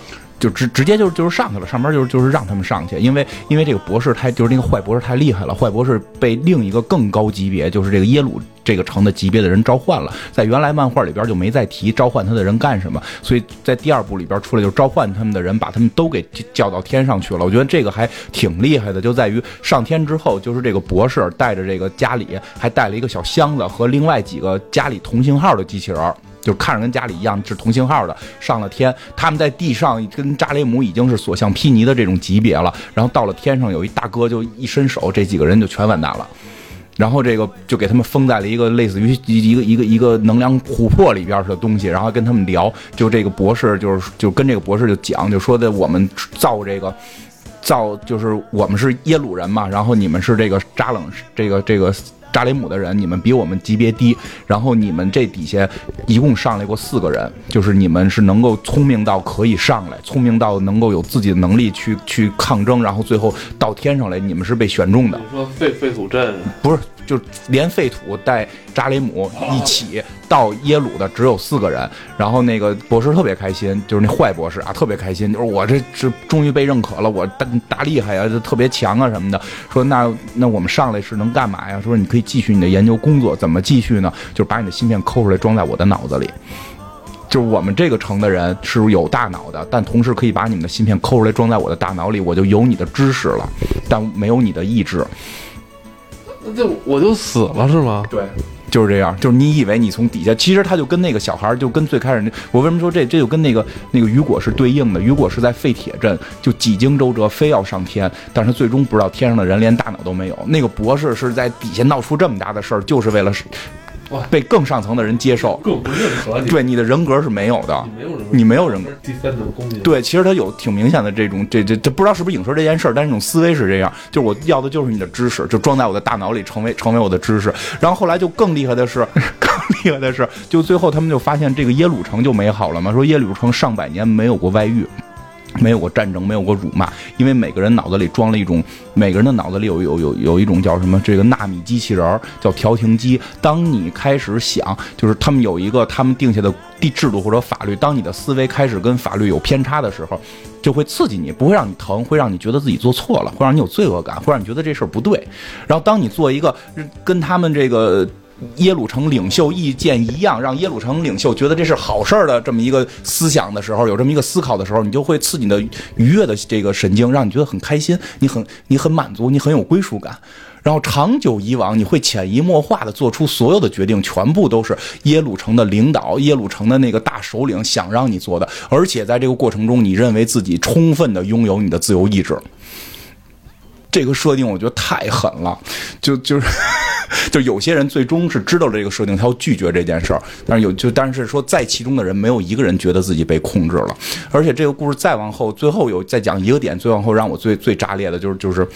就直直接就就是上去了，上边就是就是让他们上去，因为因为这个博士太就是那个坏博士太厉害了，坏博士被另一个更高级别，就是这个耶鲁这个城的级别的人召唤了，在原来漫画里边就没再提召唤他的人干什么，所以在第二部里边出来就召唤他们的人把他们都给叫到天上去了，我觉得这个还挺厉害的，就在于上天之后，就是这个博士带着这个家里还带了一个小箱子和另外几个家里同型号的机器人。就看着跟家里一样是同型号的，上了天，他们在地上跟扎雷姆已经是所向披靡的这种级别了，然后到了天上有一大哥就一伸手，这几个人就全完蛋了。然后这个就给他们封在了一个类似于一个一个一个能量琥珀里边的东西，然后跟他们聊，就这个博士就是就跟这个博士就讲，就说的我们造这个造就是我们是耶鲁人嘛，然后你们是这个扎冷这个这个。扎雷姆的人，你们比我们级别低，然后你们这底下一共上来过四个人，就是你们是能够聪明到可以上来，聪明到能够有自己的能力去去抗争，然后最后到天上来，你们是被选中的。你说废废土镇不是，就连废土带扎雷姆一起到耶鲁的只有四个人，然后那个博士特别开心，就是那坏博士啊，特别开心，就是我这这终于被认可了，我大大厉害啊，就特别强啊什么的。说那那我们上来是能干嘛呀？说你可以继续你的研究工作，怎么继续呢？就是把你的芯片抠出来装在我的脑子里。就是我们这个城的人是有大脑的，但同时可以把你们的芯片抠出来装在我的大脑里，我就有你的知识了，但没有你的意志。那就我就死了是吗？对，就是这样。就是你以为你从底下，其实他就跟那个小孩儿，就跟最开始那，我为什么说这这就跟那个那个雨果是对应的？雨果是在废铁镇，就几经周折，非要上天，但是最终不知道天上的人连大脑都没有。那个博士是在底下闹出这么大的事儿，就是为了被更上层的人接受。更不认可你，对你的人格是没有的你，没有人，你没有人格。第三等公民。对，其实他有挺明显的这种，这这这不知道是不是影射这件事儿，但是这种思维是这样，就是我要的就是你的知识，就装在我的大脑里，成为成为我的知识。然后后来就更厉害的是，更厉害的是，就最后他们就发现这个耶鲁城就美好了嘛，说耶鲁城上百年没有过外遇。没有过战争，没有过辱骂，因为每个人脑子里装了一种，每个人的脑子里有有有有一种叫什么这个纳米机器人儿，叫调停机。当你开始想，就是他们有一个他们定下的地制度或者法律，当你的思维开始跟法律有偏差的时候，就会刺激你，不会让你疼，会让你觉得自己做错了，会让你有罪恶感，会让你觉得这事儿不对。然后当你做一个跟他们这个。耶鲁城领袖意见一样，让耶鲁城领袖觉得这是好事儿的这么一个思想的时候，有这么一个思考的时候，你就会刺激你的愉悦的这个神经，让你觉得很开心，你很你很满足，你很有归属感。然后长久以往，你会潜移默化的做出所有的决定，全部都是耶鲁城的领导、耶鲁城的那个大首领想让你做的，而且在这个过程中，你认为自己充分的拥有你的自由意志。这个设定我觉得太狠了，就就是。就有些人最终是知道这个设定，他要拒绝这件事儿，但是有就但是说在其中的人没有一个人觉得自己被控制了，而且这个故事再往后，最后有再讲一个点，最往后让我最最炸裂的就是就是。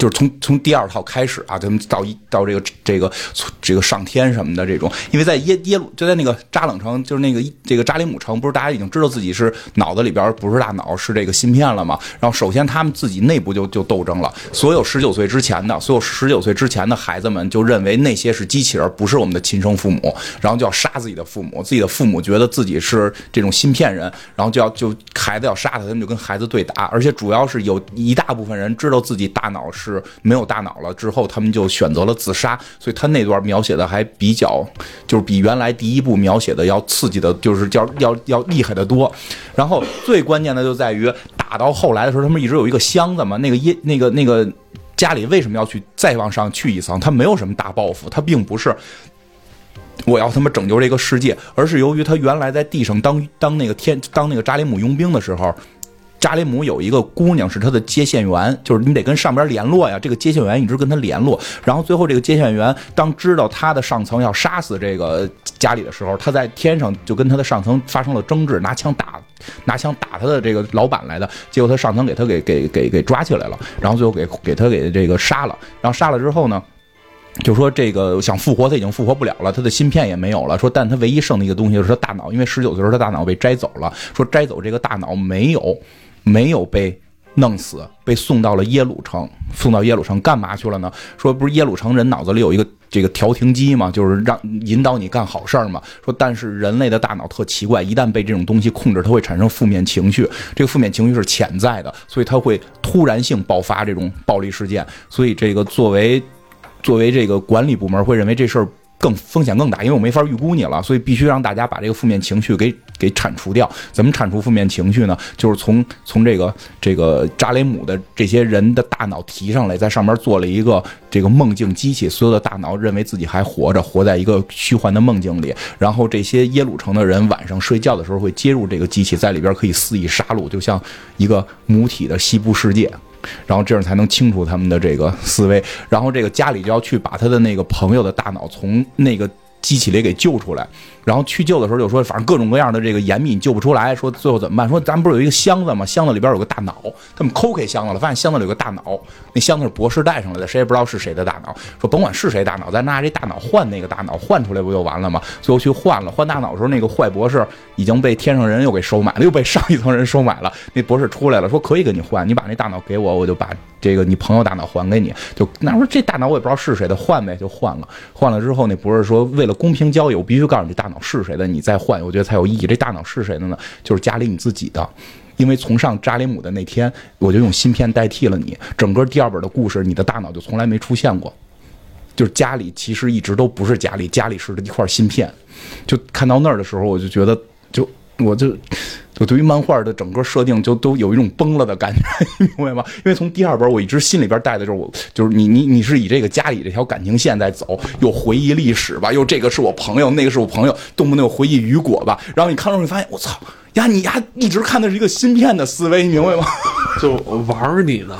就是从从第二套开始啊，咱们到一到这个这个这个上天什么的这种，因为在耶耶鲁就在那个扎冷城，就是那个这个扎里姆城，不是大家已经知道自己是脑子里边不是大脑是这个芯片了吗？然后首先他们自己内部就就斗争了，所有十九岁之前的，所有十九岁之前的孩子们就认为那些是机器人，不是我们的亲生父母，然后就要杀自己的父母，自己的父母觉得自己是这种芯片人，然后就要就孩子要杀他，他们就跟孩子对打，而且主要是有一大部分人知道自己大脑是。是没有大脑了之后，他们就选择了自杀。所以他那段描写的还比较，就是比原来第一部描写的要刺激的，就是叫要要厉害的多。然后最关键的就在于打到后来的时候，他们一直有一个箱子嘛，那个耶那个那个家里为什么要去再往上去一层？他没有什么大抱负，他并不是我要他妈拯救这个世界，而是由于他原来在地上当当那个天当那个扎里姆佣兵的时候。扎雷姆有一个姑娘是他的接线员，就是你得跟上边联络呀。这个接线员一直跟他联络，然后最后这个接线员当知道他的上层要杀死这个家里的时候，他在天上就跟他的上层发生了争执，拿枪打拿枪打他的这个老板来的。结果他上层给他给给给给抓起来了，然后最后给给他给这个杀了。然后杀了之后呢，就说这个想复活他已经复活不了了，他的芯片也没有了。说但他唯一剩的一个东西就是他大脑，因为十九岁时候他大脑被摘走了。说摘走这个大脑没有。没有被弄死，被送到了耶鲁城。送到耶鲁城干嘛去了呢？说不是耶鲁城人脑子里有一个这个调停机嘛，就是让引导你干好事儿嘛。说但是人类的大脑特奇怪，一旦被这种东西控制，它会产生负面情绪。这个负面情绪是潜在的，所以它会突然性爆发这种暴力事件。所以这个作为作为这个管理部门会认为这事儿。更风险更大，因为我没法预估你了，所以必须让大家把这个负面情绪给给铲除掉。怎么铲除负面情绪呢？就是从从这个这个扎雷姆的这些人的大脑提上来，在上面做了一个这个梦境机器，所有的大脑认为自己还活着，活在一个虚幻的梦境里。然后这些耶鲁城的人晚上睡觉的时候会接入这个机器，在里边可以肆意杀戮，就像一个母体的西部世界。然后这样才能清楚他们的这个思维，然后这个家里就要去把他的那个朋友的大脑从那个。机器里给救出来，然后去救的时候就说，反正各种各样的这个严密你救不出来，说最后怎么办？说咱们不是有一个箱子吗？箱子里边有个大脑，他们抠开箱子了，发现箱子里有个大脑，那箱子是博士带上来的，谁也不知道是谁的大脑。说甭管是谁大脑，咱拿这大脑换那个大脑，换出来不就完了吗？最后去换了，换大脑的时候，那个坏博士已经被天上人又给收买了，又被上一层人收买了。那博士出来了，说可以给你换，你把那大脑给我，我就把这个你朋友大脑还给你。就那说这大脑我也不知道是谁的，换呗，就换了。换了之后，那博士说为了。公平交易，我必须告诉你，大脑是谁的，你再换，我觉得才有意义。这大脑是谁的呢？就是家里你自己的，因为从上扎里姆的那天，我就用芯片代替了你。整个第二本的故事，你的大脑就从来没出现过。就是家里其实一直都不是家里，家里是一块芯片。就看到那儿的时候，我就觉得，就我就。我对于漫画的整个设定就都有一种崩了的感觉，明白吗？因为从第二本我一直心里边带的就是我，就是你你你是以这个家里这条感情线在走，又回忆历史吧，又这个是我朋友，那个是我朋友，动不动回忆雨果吧。然后你看到你发现，我操呀，你呀一直看的是一个芯片的思维，你明白吗？就玩你呢。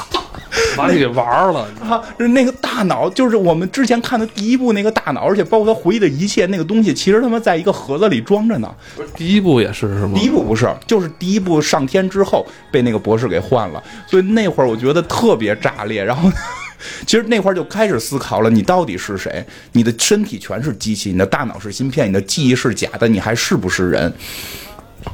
把你给玩了 啊！那个大脑就是我们之前看的第一部那个大脑，而且包括他回忆的一切那个东西，其实他妈在一个盒子里装着呢。不是第一部也是是吗？第一部不是，就是第一部上天之后被那个博士给换了，所以那会儿我觉得特别炸裂。然后，其实那会儿就开始思考了：你到底是谁？你的身体全是机器，你的大脑是芯片，你的记忆是假的，你还是不是人？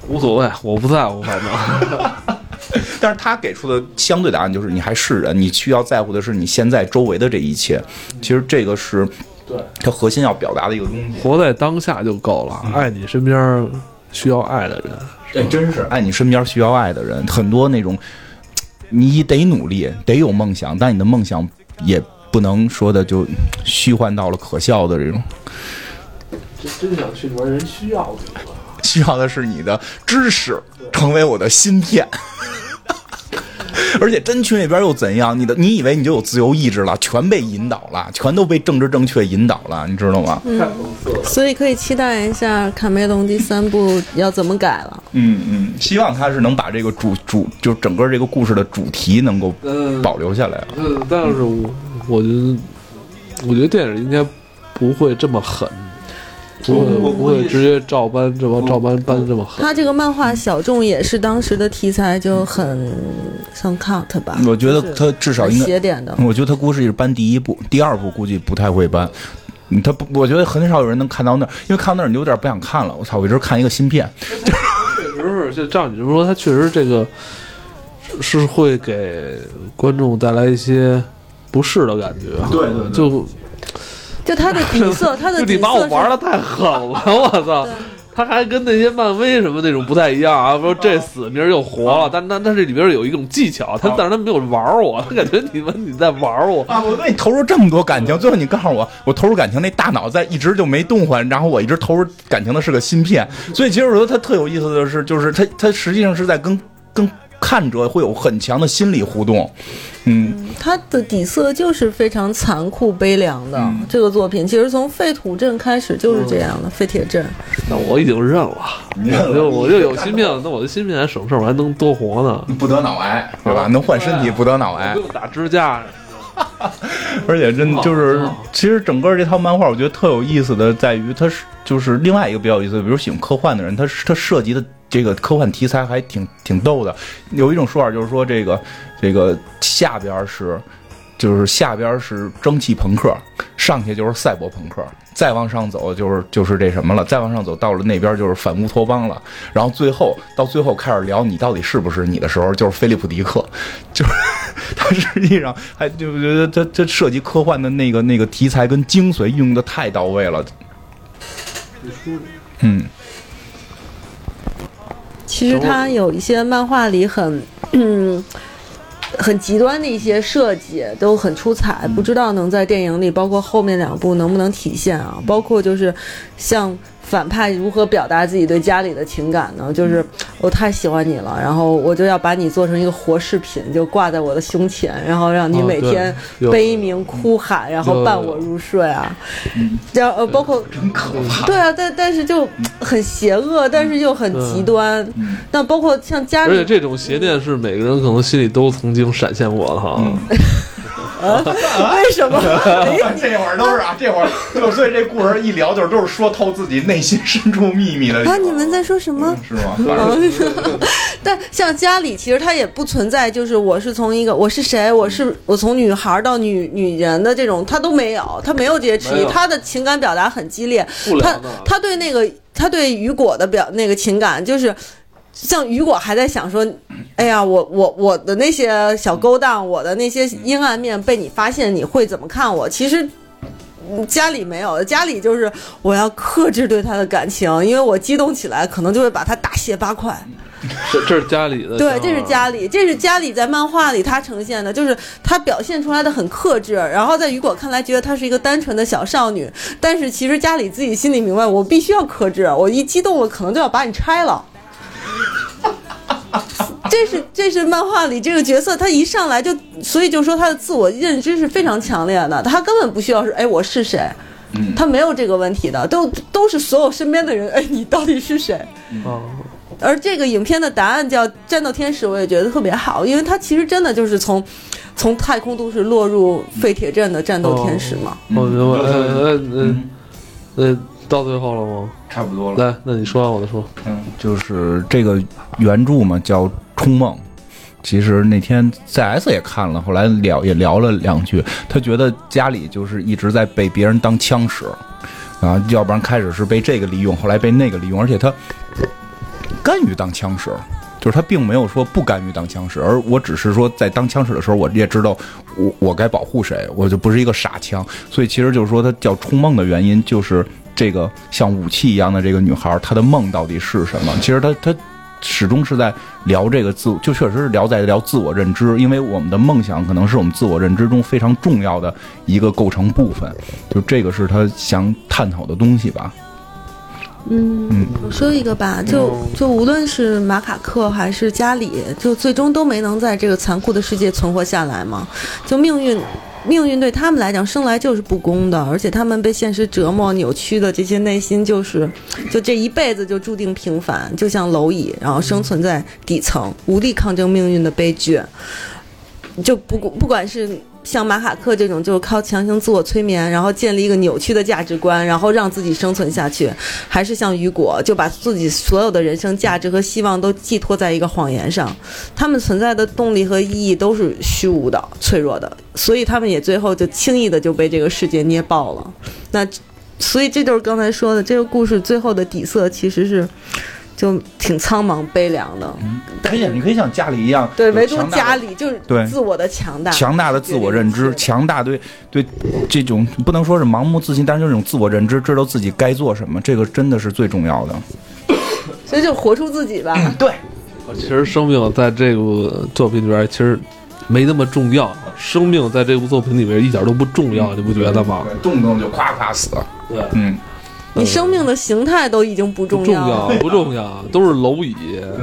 无所谓，我不在乎，反正。但是他给出的相对答案就是，你还是人，你需要在乎的是你现在周围的这一切。其实这个是对他核心要表达的一个东西。活在当下就够了，爱你身边需要爱的人。对，真是爱你身边需要爱的人。很多那种，你得努力，得有梦想，但你的梦想也不能说的就虚幻到了可笑的这种。真真想去里边人需要的。需要的是你的知识，成为我的芯片。而且真去那边又怎样？你的你以为你就有自由意志了？全被引导了，全都被政治正确引导了，你知道吗？嗯，所以可以期待一下卡梅隆第三部要怎么改了。嗯嗯，希望他是能把这个主主就整个这个故事的主题能够保留下来。嗯，但是我我觉得，我觉得电影应该不会这么狠。不会我不会直接照搬这么照搬搬这么狠。他这个漫画小众也是当时的题材就很像 cut 吧，我觉得他至少应该写点的。我觉得他估计是搬第一部，第二部估计不太会搬。嗯他不，我觉得很少有人能看到那儿，因为看到那儿你有点不想看了。我操，我一直看一个新片，确实是，就照你这么说，他确实这个是是会给观众带来一些不适的感觉。对对对就就他的底色，他的就你底色把我玩的太狠了，我操！他还跟那些漫威什么那种不太一样啊，说这死明儿又活了，但但但这里边有一种技巧，他但是他没有玩我，他感觉你们你在玩我。啊！我为你投入这么多感情，最后你告诉我，我投入感情那大脑在一直就没动换，然后我一直投入感情的是个芯片，所以其实我觉得他特有意思的是，就是他他实际上是在跟跟看者会有很强的心理互动，嗯，它的底色就是非常残酷悲凉的。嗯这个作品其实从废土镇开始就是这样的，废铁镇。那我已经认了，我就我就有芯片了，那我的心病还省事儿，我还能多活呢，不得脑癌对吧？能换身体，不得脑癌不。用打支架。而且真的就是哦，其实整个这套漫画，我觉得特有意思的在于，它是就是另外一个比较有意思，比如喜欢科幻的人，他他涉及的这个科幻题材还挺挺逗的。有一种说法就是说，这个这个下边是就是下边是蒸汽朋克，上去就是赛博朋克，再往上走就是就是这什么了，再往上走到了那边就是反乌托邦了，然后最后到最后开始聊你到底是不是你的时候，就是菲利普迪克，就是他实际上还就觉得他他涉及科幻的那个那个题材跟精髓运用的太到位了，嗯。其实他有一些漫画里很，嗯，很极端的一些设计都很出彩，不知道能在电影里，包括后面两部能不能体现啊？包括就是像反派如何表达自己对家里的情感呢？就是我太喜欢你了，然后我就要把你做成一个活饰品，就挂在我的胸前，然后让你每天悲鸣哭喊，然后伴我入睡啊。然后呃，包括真可怕。对啊，但但是就很邪恶，但是又很极端。嗯那包括像家里，而且这种邪念是每个人可能心里都曾经闪现过的哈。为什么？哎这会儿都是啊，这会儿所以这故事一聊，就是都是说透自己内心深处秘密的啊，你们在说什么？是吗？但像家里，其实它也不存在，就是我是从一个我是谁，我是我从女孩到女女人的这种，他都没有，他没有这些迟疑，他的情感表达很激烈，他他对那个他对雨果的表那个情感就是。像雨果还在想说，哎呀，我我我的那些小勾当，我的那些阴暗面被你发现，你会怎么看我？其实嗯家里没有，家里就是我要克制对他的感情，因为我激动起来，可能就会把他大卸八块。这这是家里的，对，这是家里，这是家里在漫画里他呈现的，就是他表现出来的很克制，然后在雨果看来觉得她是一个单纯的小少女，但是其实家里自己心里明白，我必须要克制，我一激动了可能就要把你拆了。这是这是漫画里这个角色，他一上来就，所以就说他的自我认知是非常强烈的，他根本不需要是，哎，我是谁，他没有这个问题的，都都是所有身边的人，哎，你到底是谁？啊，而这个影片的答案叫《战斗天使》，我也觉得特别好，因为他其实真的就是从从太空都市落入废铁镇的战斗天使嘛。我明白。呃呃嗯呃，那到最后了吗？差不多了。来，那你说完我再说。嗯，就是这个原著嘛，叫《冲梦》。其实那天 CS 也看了，后来聊也聊了两句。他觉得家里就是一直在被别人当枪使，啊，要不然开始是被这个利用，后来被那个利用，而且他甘于当枪使，就是他并没有说不甘于当枪使，而我只是说在当枪使的时候，我也知道我我该保护谁，我就不是一个傻枪。所以其实就是说，他叫冲梦的原因就是这个像武器一样的这个女孩，她的梦到底是什么？其实她她。始终是在聊这个自，就确实是聊在聊自我认知，因为我们的梦想可能是我们自我认知中非常重要的一个构成部分，就这个是她想探讨的东西吧。嗯，我说一个吧，就就无论是马卡克还是加里，就最终都没能在这个残酷的世界存活下来嘛。就命运，命运对他们来讲生来就是不公的，而且他们被现实折磨、扭曲的这些内心，就是就这一辈子就注定平凡，就像蝼蚁，然后生存在底层，无力抗争命运的悲剧。就不不管是像马卡克这种，就是靠强行自我催眠，然后建立一个扭曲的价值观，然后让自己生存下去，还是像雨果，就把自己所有的人生价值和希望都寄托在一个谎言上，他们存在的动力和意义都是虚无的、脆弱的，所以他们也最后就轻易的就被这个世界捏爆了。那，所以这就是刚才说的，这个故事最后的底色其实是。就挺苍茫悲凉的，可以，你可以像家里一样，对，唯独家里就是对自我的强大，强大的自我认知，强大对对这种不能说是盲目自信，但是这种自我认知，知道自己该做什么，这个真的是最重要的。所以就活出自己吧。对，其实生命在这部作品里边其实没那么重要，生命在这部作品里面一点都不重要，你不觉得吗？对动不动就夸夸死。对，嗯，你生命的形态都已经不重不重要了，不重要，都是蝼蚁，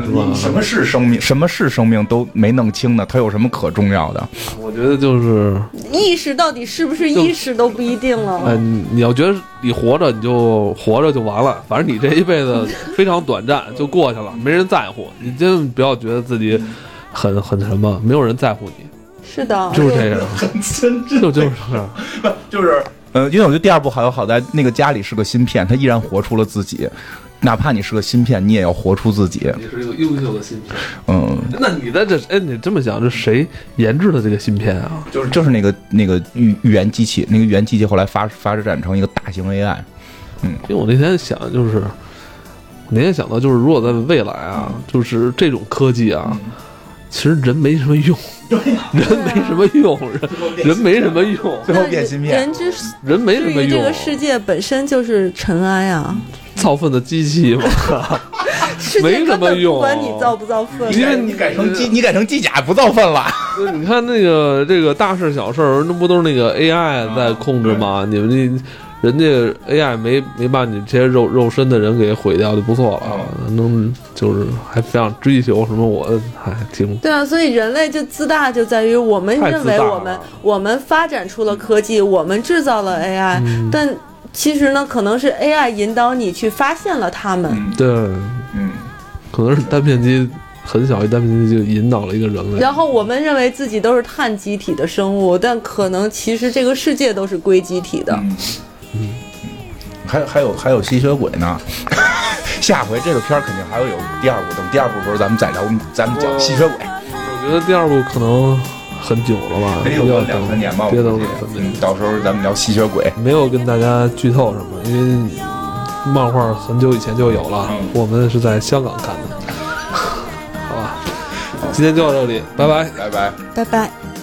是吧？什么是生命？什么是生命都没弄清呢？它有什么可重要的？我觉得就是，意识到底是不是意识都不一定了。哎，你你要觉得你活着，你就活着就完了，反正你这一辈子非常短暂，就过去了，没人在乎。你真的不要觉得自己很很什么，没有人在乎你，是的，就是这样，真就就是 就是，呃，因为我觉得第二部好好在那个家里是个芯片，他依然活出了自己。哪怕你是个芯片，你也要活出自己。你是一个优秀的芯片。嗯，那你的这，哎，你这么想，这谁研制的这个芯片啊？就是就是那个那个预预言机器，那个预言机器后来发发展成一个大型 AI。嗯因为我那天想，就是我那天想到，就是如果在未来啊，就是这种科技啊，其实人没什么用，人没什么用，人人没什么用，最后变芯片人之人没什么用这个，世界本身就是尘埃啊，造粪的机器嘛。没什么用不管你造不造粪。因为你改成机，你改成机甲不造粪了。你看那个这个大事小事儿，那不都是那个 AI 在控制吗？你们这人家 AI 没没把你这些肉肉身的人给毁掉就不错了，能就是还非常追求什么，我还挺对啊，所以人类就自大，就在于我们认为我们我们发展出了科技，我们制造了 AI，、但嗯其实呢，可能是 AI 引导你去发现了他们。对，嗯，可能是单片机很小一单片机就引导了一个人类。然后我们认为自己都是碳基体的生物，但可能其实这个世界都是硅基体的。嗯还还有还有吸血鬼呢。下回这个片儿肯定还会有第二部，等第二部的时候咱们再聊，咱们讲吸血鬼。我觉得第二部可能很久了吧，得有两三年吧，我别等。到时候咱们聊吸血鬼。没有跟大家剧透什么，因为漫画很久以前就有了，嗯我们是在香港看的。好吧，今天就到这里，拜拜。拜拜。拜拜。